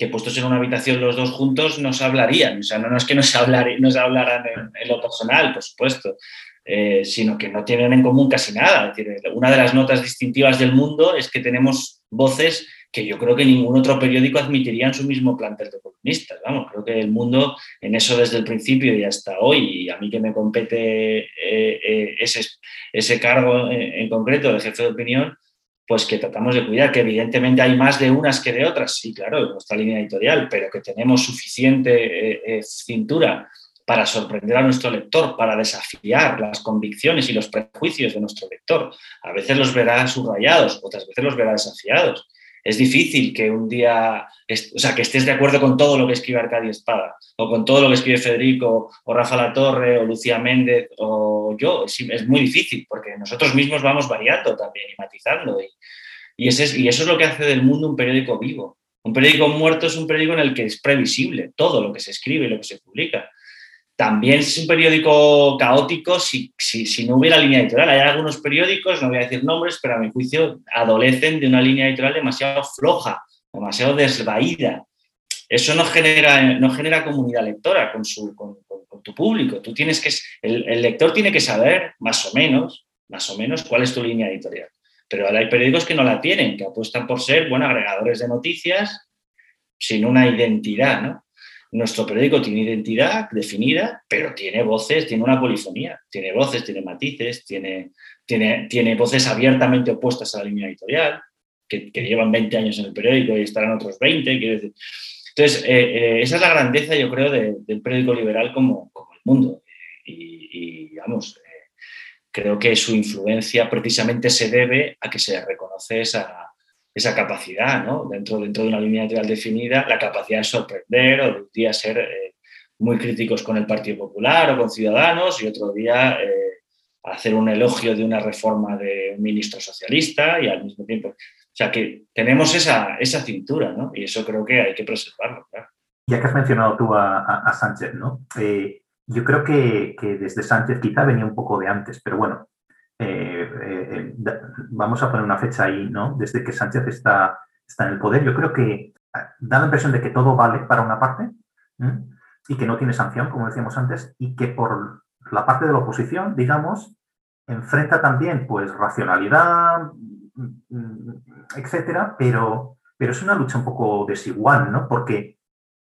que puestos en una habitación los dos juntos nos hablarían. O sea, no, es que nos, hablaran en, lo personal, por supuesto, eh, sino que no tienen en común casi nada. una de las notas distintivas del mundo es que tenemos voces que yo creo que ningún otro periódico admitiría en su mismo plantel de columnistas. Vamos, creo que el mundo en eso desde el principio y hasta hoy, y a mí que me compete eh, eh, ese, ese cargo en concreto de jefe de opinión, pues que tratamos de cuidar, que evidentemente hay más de unas que de otras, sí, claro, en nuestra línea editorial, pero que tenemos suficiente eh, eh, cintura para sorprender a nuestro lector, para desafiar las convicciones y los prejuicios de nuestro lector. A veces los verá subrayados, otras veces los verá desafiados es difícil que un día, o sea, que estés de acuerdo con todo lo que escribe Arcadia Espada, o con todo lo que escribe Federico, o Rafa Latorre, o Lucía Méndez, o yo. Es, muy difícil, porque nosotros mismos vamos variando también y matizando. Y eso es lo que hace del mundo un periódico vivo. Un periódico muerto es un periódico en el que es previsible todo lo que se escribe y lo que se publica. También es un periódico caótico si, si, no hubiera línea editorial. Hay algunos periódicos, no voy a decir nombres, pero a mi juicio adolecen de una línea editorial demasiado floja, demasiado desvaída. Eso no genera, no genera comunidad lectora con, su, con, tu público. Tú tienes que, el, el, lector tiene que saber más o menos, más o menos cuál es tu línea editorial. Pero hay periódicos que no la tienen, que apuestan por ser bueno, agregadores de noticias sin una identidad, ¿no? Nuestro periódico tiene identidad definida, pero tiene voces, tiene una polifonía, tiene voces, tiene matices, tiene, tiene, tiene voces abiertamente opuestas a la línea editorial, que, llevan 20 años en el periódico y estarán otros 20. Quiero Entonces, eh, eh, esa es la grandeza, yo creo, del periódico liberal como, como el mundo. Y, y vamos, eh, creo que su influencia precisamente se debe a que se reconoce esa, esa capacidad, ¿no? Dentro, dentro de una línea editorial definida, la capacidad de sorprender o de un día ser eh, muy críticos con el Partido Popular o con Ciudadanos y otro día eh, hacer un elogio de una reforma de un ministro socialista y al mismo tiempo. O sea que tenemos esa, esa cintura, ¿no? Y eso creo que hay que preservarlo, Ya que has mencionado tú a, Sánchez, ¿no? Eh, yo creo que, que, desde Sánchez quizá venía un poco de antes, pero bueno, eh, eh, vamos a poner una fecha ahí, ¿no? Desde que Sánchez está, está en el poder, yo creo que da la impresión de que todo vale para una parte y que no tiene sanción, como decíamos antes, y que por la parte de la oposición, digamos, enfrenta también pues racionalidad, etcétera, pero, pero es una lucha un poco desigual, ¿no? Porque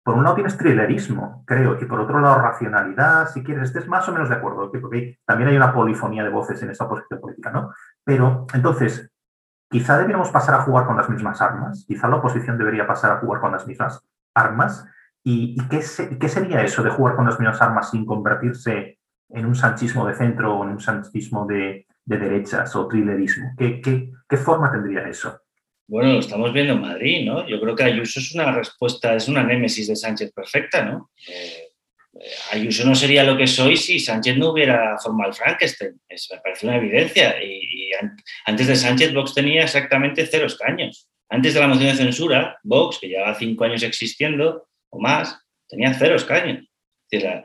por un lado tienes thrillerismo, creo, y por otro lado racionalidad, si quieres, estés más o menos de acuerdo, porque también hay una polifonía de voces en esta posición política, ¿no? Pero entonces, quizá deberíamos pasar a jugar con las mismas armas, quizá la oposición debería pasar a jugar con las mismas armas. ¿Y, qué, sería eso de jugar con las menos armas sin convertirse en un sanchismo de centro o en un sanchismo de, de derechas o trilerismo? ¿Qué, qué, qué forma tendría eso? Bueno, lo estamos viendo en Madrid, ¿no? Yo creo que Ayuso es una respuesta, es una némesis de Sánchez perfecta, ¿no? Eh, Ayuso no sería lo que soy si Sánchez no hubiera formado el Frankenstein. me parece una evidencia. Y, antes de Sánchez, Vox tenía exactamente cero escaños. Antes de la moción de censura, Vox, que llevaba cinco años existiendo o más, tenía cero escaños. Es decir,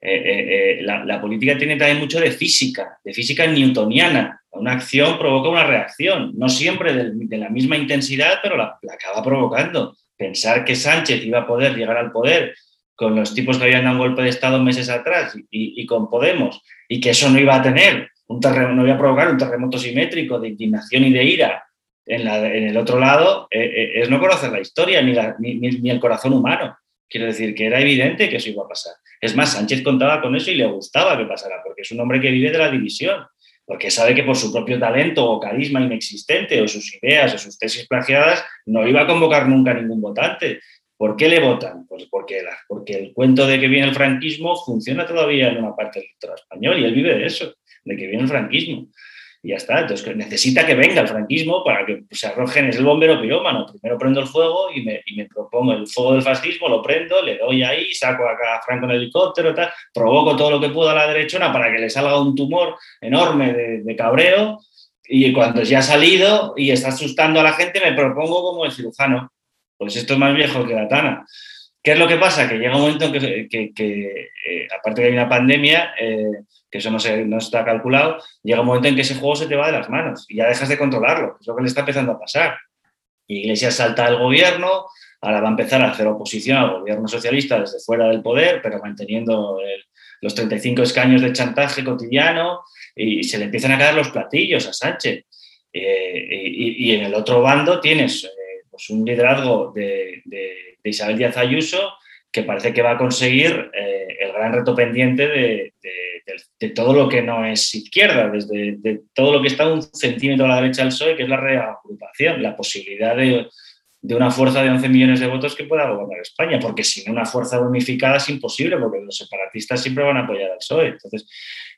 eh, eh, eh, la, política tiene también mucho de física, de física newtoniana. Una acción provoca una reacción, no siempre de, la misma intensidad, pero la, acaba provocando. Pensar que Sánchez iba a poder llegar al poder con los tipos que habían dado un golpe de Estado meses atrás y, con Podemos, y que eso no iba a tener, un terremoto, no iba a provocar un terremoto simétrico de indignación y de ira en, el otro lado, es no conocer la historia ni, ni el corazón humano. Quiero decir que era evidente que eso iba a pasar. Es más, Sánchez contaba con eso y le gustaba que pasara, porque es un hombre que vive de la división, porque sabe que por su propio talento o carisma inexistente o sus ideas o sus tesis plagiadas no iba a convocar nunca a ningún votante. ¿Por qué le votan? Pues porque, porque el cuento de que viene el franquismo funciona todavía en una parte del español y él vive de eso, de que viene el franquismo y ya está. Entonces necesita que venga el franquismo para que se arrojen, es el bombero pirómano. Primero prendo el fuego y me, y me, propongo el fuego del fascismo, lo prendo, le doy ahí, saco acá a Franco en helicóptero, tal, provoco todo lo que puedo a la derechona para que le salga un tumor enorme de, cabreo y cuando ya ha salido y está asustando a la gente me propongo como el cirujano. Pues esto es más viejo que la tana. ¿Qué es lo que pasa? Que llega un momento en que, eh, aparte de que hay una pandemia, eh, que eso no, se, no está calculado, llega un momento en que ese juego se te va de las manos y ya dejas de controlarlo, es lo que le está empezando a pasar. Iglesias salta al gobierno, ahora va a empezar a hacer oposición al gobierno socialista desde fuera del poder, pero manteniendo los 35 escaños de chantaje cotidiano y se le empiezan a caer los platillos a Sánchez. Eh, y, en el otro bando tienes pues un liderazgo de, de, Isabel Díaz Ayuso que parece que va a conseguir eh, el gran reto pendiente de, de, todo lo que no es izquierda, desde de todo lo que está un centímetro a la derecha del PSOE, que es la reagrupación, la posibilidad de, una fuerza de 11 millones de votos que pueda gobernar España, porque sin una fuerza unificada es imposible, porque los separatistas siempre van a apoyar al PSOE. Entonces,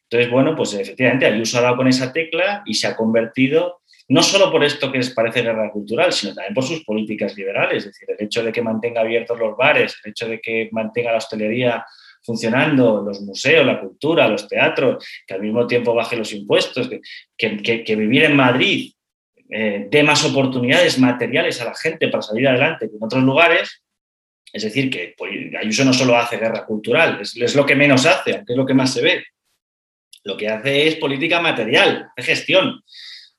entonces bueno, pues efectivamente Ayuso ha dado con esa tecla y se ha convertido no solo por esto que les parece guerra cultural, sino también por sus políticas liberales, es decir, el hecho de que mantenga abiertos los bares, el hecho de que mantenga la hostelería funcionando, los museos, la cultura, los teatros, que al mismo tiempo baje los impuestos, que, vivir en Madrid eh, dé más oportunidades materiales a la gente para salir adelante que en otros lugares, es decir, que pues, Ayuso no solo hace guerra cultural, es, es, lo que menos hace, aunque es lo que más se ve. Lo que hace es política material, de gestión.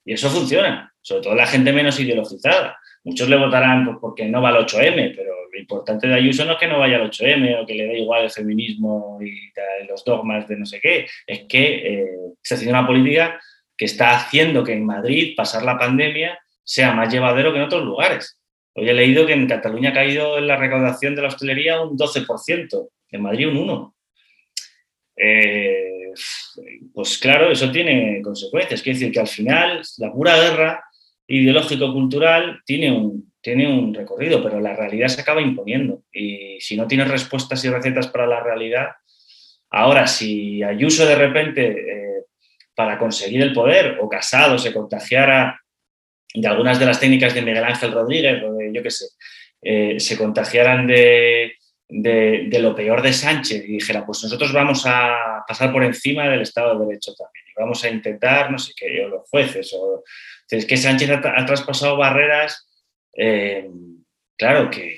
Y eso funciona, sobre todo la gente menos ideologizada. Muchos le votarán porque no va al 8M, pero lo importante de Ayuso no es que no vaya al 8M o que le dé igual el feminismo y los dogmas de no sé qué, es que eh, se haciendo una política que está haciendo que en Madrid pasar la pandemia sea más llevadero que en otros lugares. Hoy he leído que en Cataluña ha caído en la recaudación de la hostelería un 12%, en Madrid un 1%. Eh, pues claro, eso tiene consecuencias. Quiere decir que al final la pura guerra ideológico-cultural tiene un, tiene un recorrido, pero la realidad se acaba imponiendo. Y si no tienes respuestas y recetas para la realidad, ahora si Ayuso de repente, eh, para conseguir el poder, o Casado se contagiara de algunas de las técnicas de Miguel Ángel Rodríguez, o de yo qué sé, eh, se contagiaran de, de, lo peor de Sánchez y dijera, pues nosotros vamos a pasar por encima del Estado de Derecho también y vamos a intentar, no sé qué, los jueces, o es que Sánchez ha, traspasado barreras, eh, claro, que,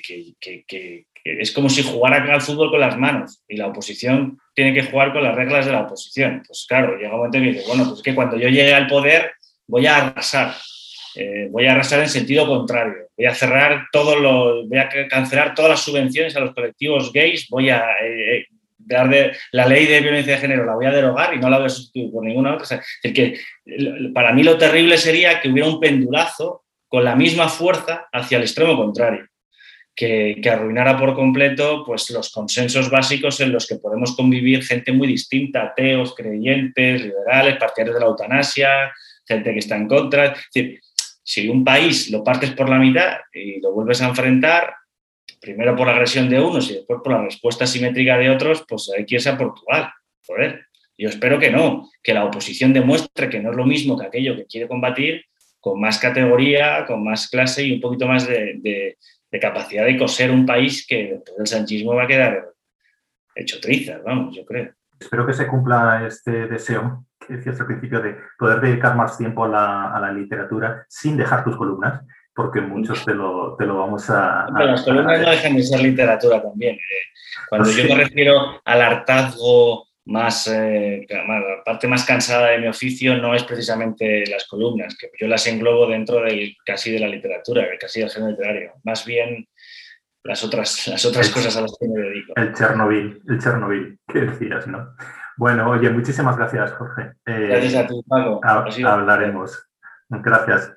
es como si jugara al fútbol con las manos y la oposición tiene que jugar con las reglas de la oposición. Pues claro, llega un momento en que dice, bueno, pues que cuando yo llegue al poder voy a arrasar. Eh, voy a arrasar en sentido contrario. Voy a cerrar todo lo, voy a cancelar todas las subvenciones a los colectivos gays, voy a eh, dar de, la ley de violencia de género la voy a derogar y no la voy a sustituir por ninguna otra. es que para mí lo terrible sería que hubiera un pendulazo con la misma fuerza hacia el extremo contrario. Que, arruinara por completo pues, los consensos básicos en los que podemos convivir gente muy distinta, ateos, creyentes, liberales, partidarios de la eutanasia, gente que está en contra. Si un país lo partes por la mitad y lo vuelves a enfrentar, primero por la agresión de unos y después por la respuesta simétrica de otros, pues hay que irse a Portugal. Joder. Yo espero que no, que la oposición demuestre que no es lo mismo que aquello que quiere combatir, con más categoría, con más clase y un poquito más de, capacidad de coser un país que después del sanchismo va a quedar hecho trizas, vamos, yo creo. Espero que se cumpla este deseo decías al principio de poder dedicar más tiempo a la, literatura sin dejar tus columnas, porque muchos te lo, te lo vamos a... las columnas no dejan de ser literatura también. Eh. Cuando yo me refiero al hartazgo más, eh, la parte más cansada de mi oficio no es precisamente las columnas, que yo las englobo dentro del casi de la literatura, casi del género literario. Más bien las otras, las otras cosas a las que me dedico. El Chernobyl, el Chernobyl, que decías, ¿no? Bueno, oye, muchísimas gracias, Jorge. Eh, gracias a ti, Paco. hablaremos. Gracias.